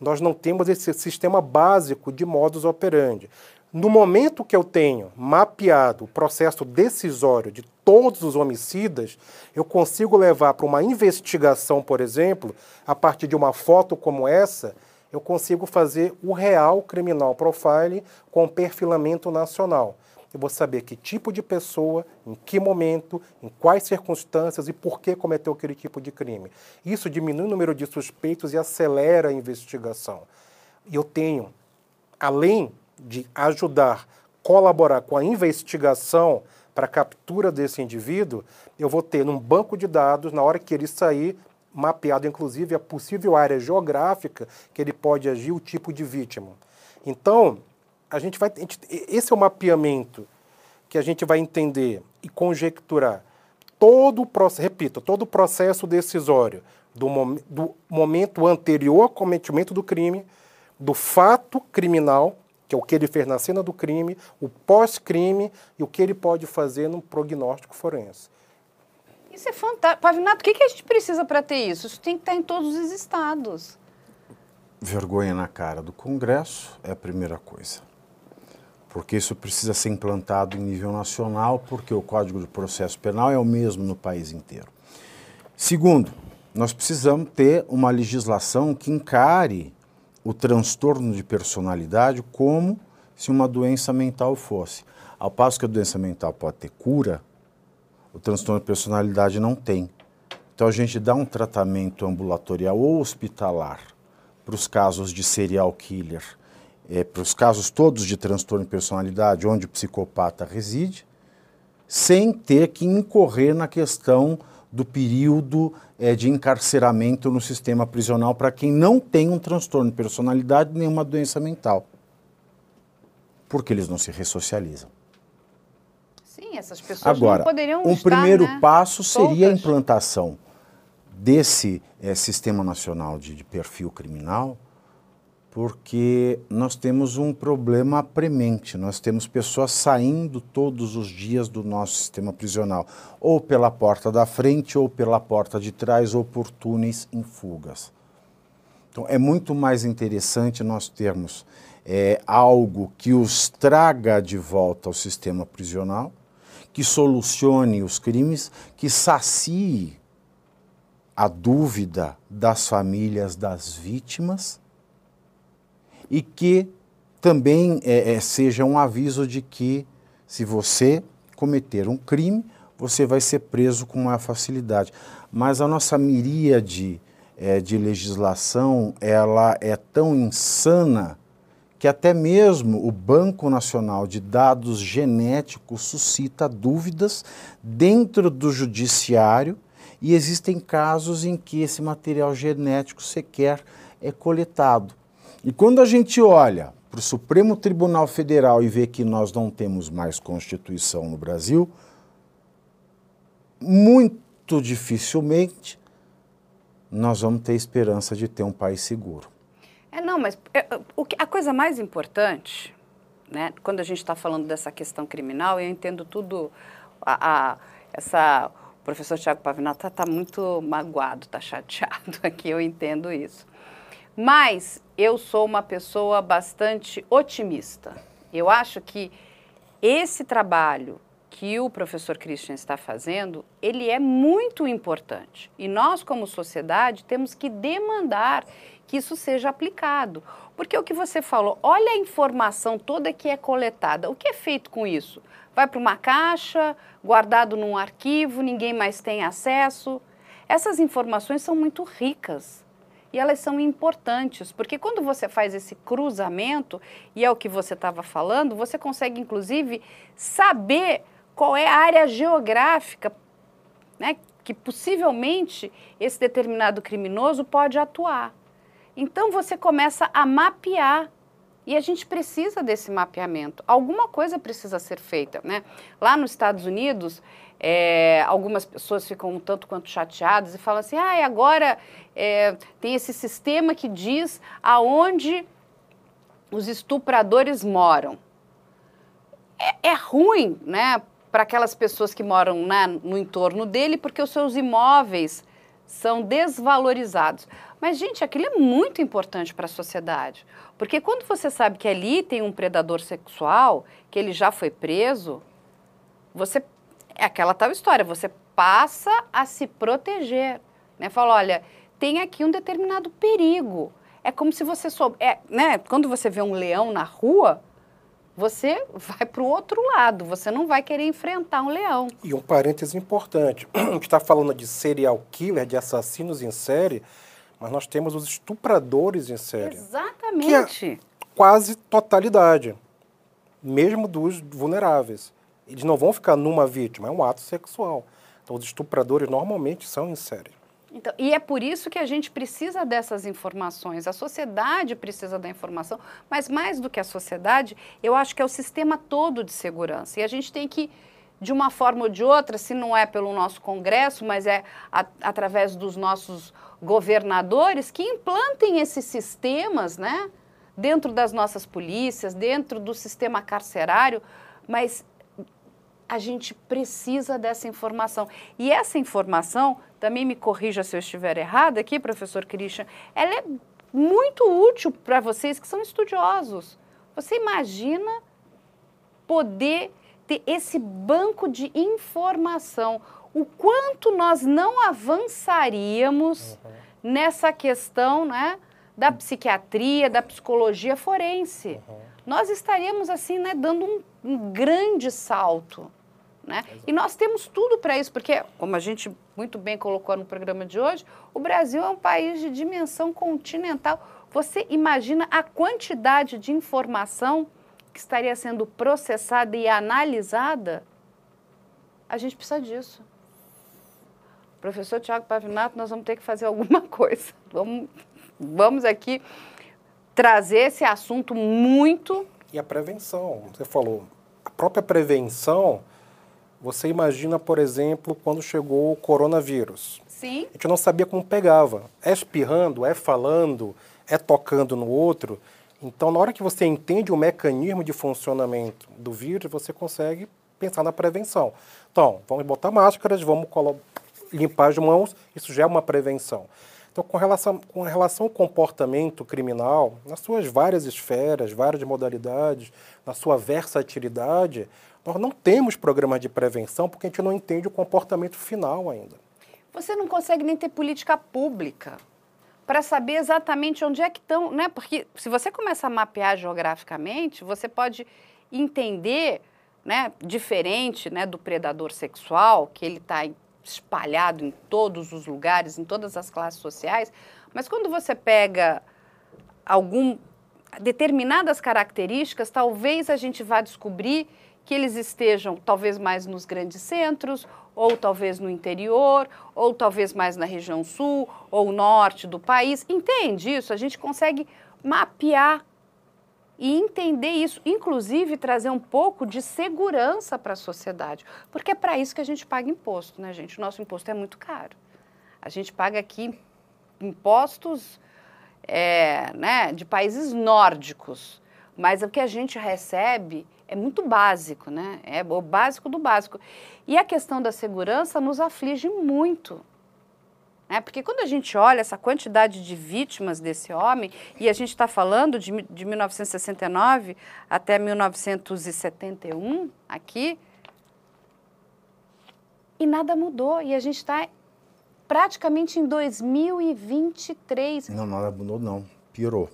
nós não temos esse sistema básico de modus operandi. No momento que eu tenho mapeado o processo decisório de todos os homicidas, eu consigo levar para uma investigação, por exemplo, a partir de uma foto como essa, eu consigo fazer o real criminal profile com perfilamento nacional eu vou saber que tipo de pessoa, em que momento, em quais circunstâncias e por que cometeu aquele tipo de crime. Isso diminui o número de suspeitos e acelera a investigação. Eu tenho, além de ajudar, colaborar com a investigação para a captura desse indivíduo, eu vou ter num banco de dados, na hora que ele sair, mapeado inclusive a possível área geográfica que ele pode agir, o tipo de vítima. Então, a gente vai. A gente, esse é o mapeamento que a gente vai entender e conjecturar todo o processo, repito, todo o processo decisório do, mom, do momento anterior ao cometimento do crime, do fato criminal, que é o que ele fez na cena do crime, o pós-crime e o que ele pode fazer no prognóstico forense. Isso é fantástico. Pavinato, o que, que a gente precisa para ter isso? Isso tem que estar em todos os estados. Vergonha na cara do Congresso é a primeira coisa porque isso precisa ser implantado em nível nacional, porque o Código de Processo Penal é o mesmo no país inteiro. Segundo, nós precisamos ter uma legislação que encare o transtorno de personalidade como se uma doença mental fosse. Ao passo que a doença mental pode ter cura, o transtorno de personalidade não tem. Então a gente dá um tratamento ambulatorial ou hospitalar para os casos de serial killer, é, para os casos todos de transtorno de personalidade, onde o psicopata reside, sem ter que incorrer na questão do período é, de encarceramento no sistema prisional para quem não tem um transtorno de personalidade nem uma doença mental. Porque eles não se ressocializam. Sim, essas pessoas Agora, poderiam um estar, primeiro né, passo seria a implantação desse é, Sistema Nacional de, de Perfil Criminal, porque nós temos um problema premente. Nós temos pessoas saindo todos os dias do nosso sistema prisional, ou pela porta da frente, ou pela porta de trás, ou por túneis em fugas. Então, é muito mais interessante nós termos é, algo que os traga de volta ao sistema prisional, que solucione os crimes, que sacie a dúvida das famílias das vítimas e que também é, é, seja um aviso de que se você cometer um crime, você vai ser preso com maior facilidade. Mas a nossa miríade é, de legislação, ela é tão insana que até mesmo o Banco Nacional de Dados Genéticos suscita dúvidas dentro do judiciário e existem casos em que esse material genético sequer é coletado. E quando a gente olha para o Supremo Tribunal Federal e vê que nós não temos mais Constituição no Brasil, muito dificilmente nós vamos ter esperança de ter um país seguro. É, não, mas é, o que- a coisa mais importante, né, quando a gente está falando dessa questão criminal, eu entendo tudo, a, a- essa, o professor Tiago Pavinato está muito magoado, está chateado [LAUGHS] aqui, eu entendo isso. Mas eu sou uma pessoa bastante otimista. Eu acho que esse trabalho que o professor Christian está fazendo, ele é muito importante. E nós, como sociedade, temos que demandar que isso seja aplicado. Porque o que você falou, olha a informação toda que é coletada. O que é feito com isso? Vai para uma caixa, guardado num arquivo, ninguém mais tem acesso. Essas informações são muito ricas e elas são importantes, porque quando você faz esse cruzamento, e é o que você estava falando, você consegue inclusive saber qual é a área geográfica né, que possivelmente esse determinado criminoso pode atuar. Então você começa a mapear. E a gente precisa desse mapeamento. Alguma coisa precisa ser feita. Né? Lá nos Estados Unidos, é, algumas pessoas ficam um tanto quanto chateadas e falam assim: ah, agora é, tem esse sistema que diz aonde os estupradores moram. É, é ruim né, para aquelas pessoas que moram né, no entorno dele, porque os seus imóveis são desvalorizados. Mas, gente, aquilo é muito importante para a sociedade. Porque quando você sabe que ali tem um predador sexual, que ele já foi preso, você. É aquela tal história, você passa a se proteger. Né? Fala, olha, tem aqui um determinado perigo. É como se você soube. É, né? Quando você vê um leão na rua, você vai para o outro lado, você não vai querer enfrentar um leão. E um parêntese importante: a gente está falando de serial killer, de assassinos em série, mas nós temos os estupradores em série. Exatamente. Quase totalidade, mesmo dos vulneráveis. Eles não vão ficar numa vítima, é um ato sexual. Então, os estupradores normalmente são em série. Então, e é por isso que a gente precisa dessas informações. A sociedade precisa da informação, mas mais do que a sociedade, eu acho que é o sistema todo de segurança. E a gente tem que, de uma forma ou de outra, se não é pelo nosso Congresso, mas é a, através dos nossos governadores, que implantem esses sistemas, né? Dentro das nossas polícias, dentro do sistema carcerário, mas a gente precisa dessa informação. E essa informação, também me corrija se eu estiver errada aqui, professor Christian, ela é muito útil para vocês que são estudiosos. Você imagina poder ter esse banco de informação, o quanto nós não avançaríamos nessa questão, né, da psiquiatria, da psicologia forense. Nós estaríamos assim, né, dando um, um grande salto Né? E nós temos tudo para isso, porque, como a gente muito bem colocou no programa de hoje, o Brasil é um país de dimensão continental. Você imagina a quantidade de informação que estaria sendo processada e analisada? A gente precisa disso. Professor Tiago Pavinato, nós vamos ter que fazer alguma [LAUGHS] coisa. Vamos, vamos aqui trazer esse assunto muito. E a prevenção, você falou, a própria prevenção você imagina, por exemplo, quando chegou o coronavírus. Sim. A gente não sabia como pegava. É espirrando, é falando, é tocando no outro. Então, na hora que você entende o mecanismo de funcionamento do vírus, você consegue pensar na prevenção. Então, vamos botar máscaras, vamos limpar as mãos, isso já é uma prevenção. Então, com relação, com relação ao comportamento criminal, nas suas várias esferas, várias modalidades, na sua versatilidade, nós não temos programas de prevenção porque a gente não entende o comportamento final ainda. Você não consegue nem ter política pública para saber exatamente onde é que estão, né? Porque se você começa a mapear geograficamente, você pode entender, né, diferente, né, do predador sexual, que ele está espalhado em todos os lugares, em todas as classes sociais, mas quando você pega algum determinadas características, talvez a gente vá descobrir que eles estejam talvez mais nos grandes centros, ou talvez no interior, ou talvez mais na região sul ou norte do país. Entende isso? A gente consegue mapear e entender isso, inclusive trazer um pouco de segurança para a sociedade, porque é para isso que a gente paga imposto, né, gente? O nosso imposto é muito caro. A gente paga aqui impostos é, né, de países nórdicos, mas o que a gente recebe é muito básico, né? É o básico do básico. E a questão da segurança nos aflige muito. Né? Porque quando a gente olha essa quantidade de vítimas desse homem, e a gente está falando de, de 1969 até 1971, aqui, e nada mudou. E a gente está praticamente em 2023. Não, nada mudou, não. Piorou.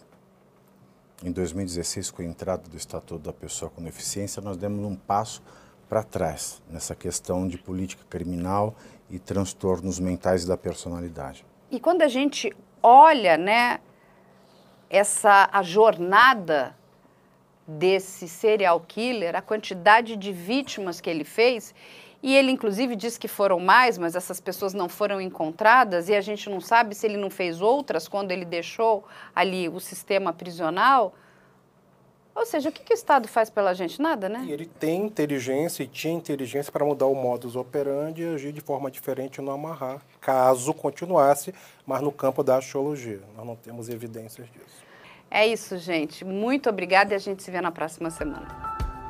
Em 2016, com a entrada do Estatuto da Pessoa com Deficiência, nós demos um passo para trás nessa questão de política criminal e transtornos mentais da personalidade. E quando a gente olha, né, essa a jornada desse serial killer, a quantidade de vítimas que ele fez, e ele inclusive diz que foram mais, mas essas pessoas não foram encontradas e a gente não sabe se ele não fez outras quando ele deixou ali o sistema prisional. Ou seja, o que, que o Estado faz pela gente? Nada, né? E ele tem inteligência e tinha inteligência para mudar o modus operandi e agir de forma diferente no amarrar, caso continuasse, mas no campo da axiologia. Nós não temos evidências disso. É isso, gente. Muito obrigada e a gente se vê na próxima semana.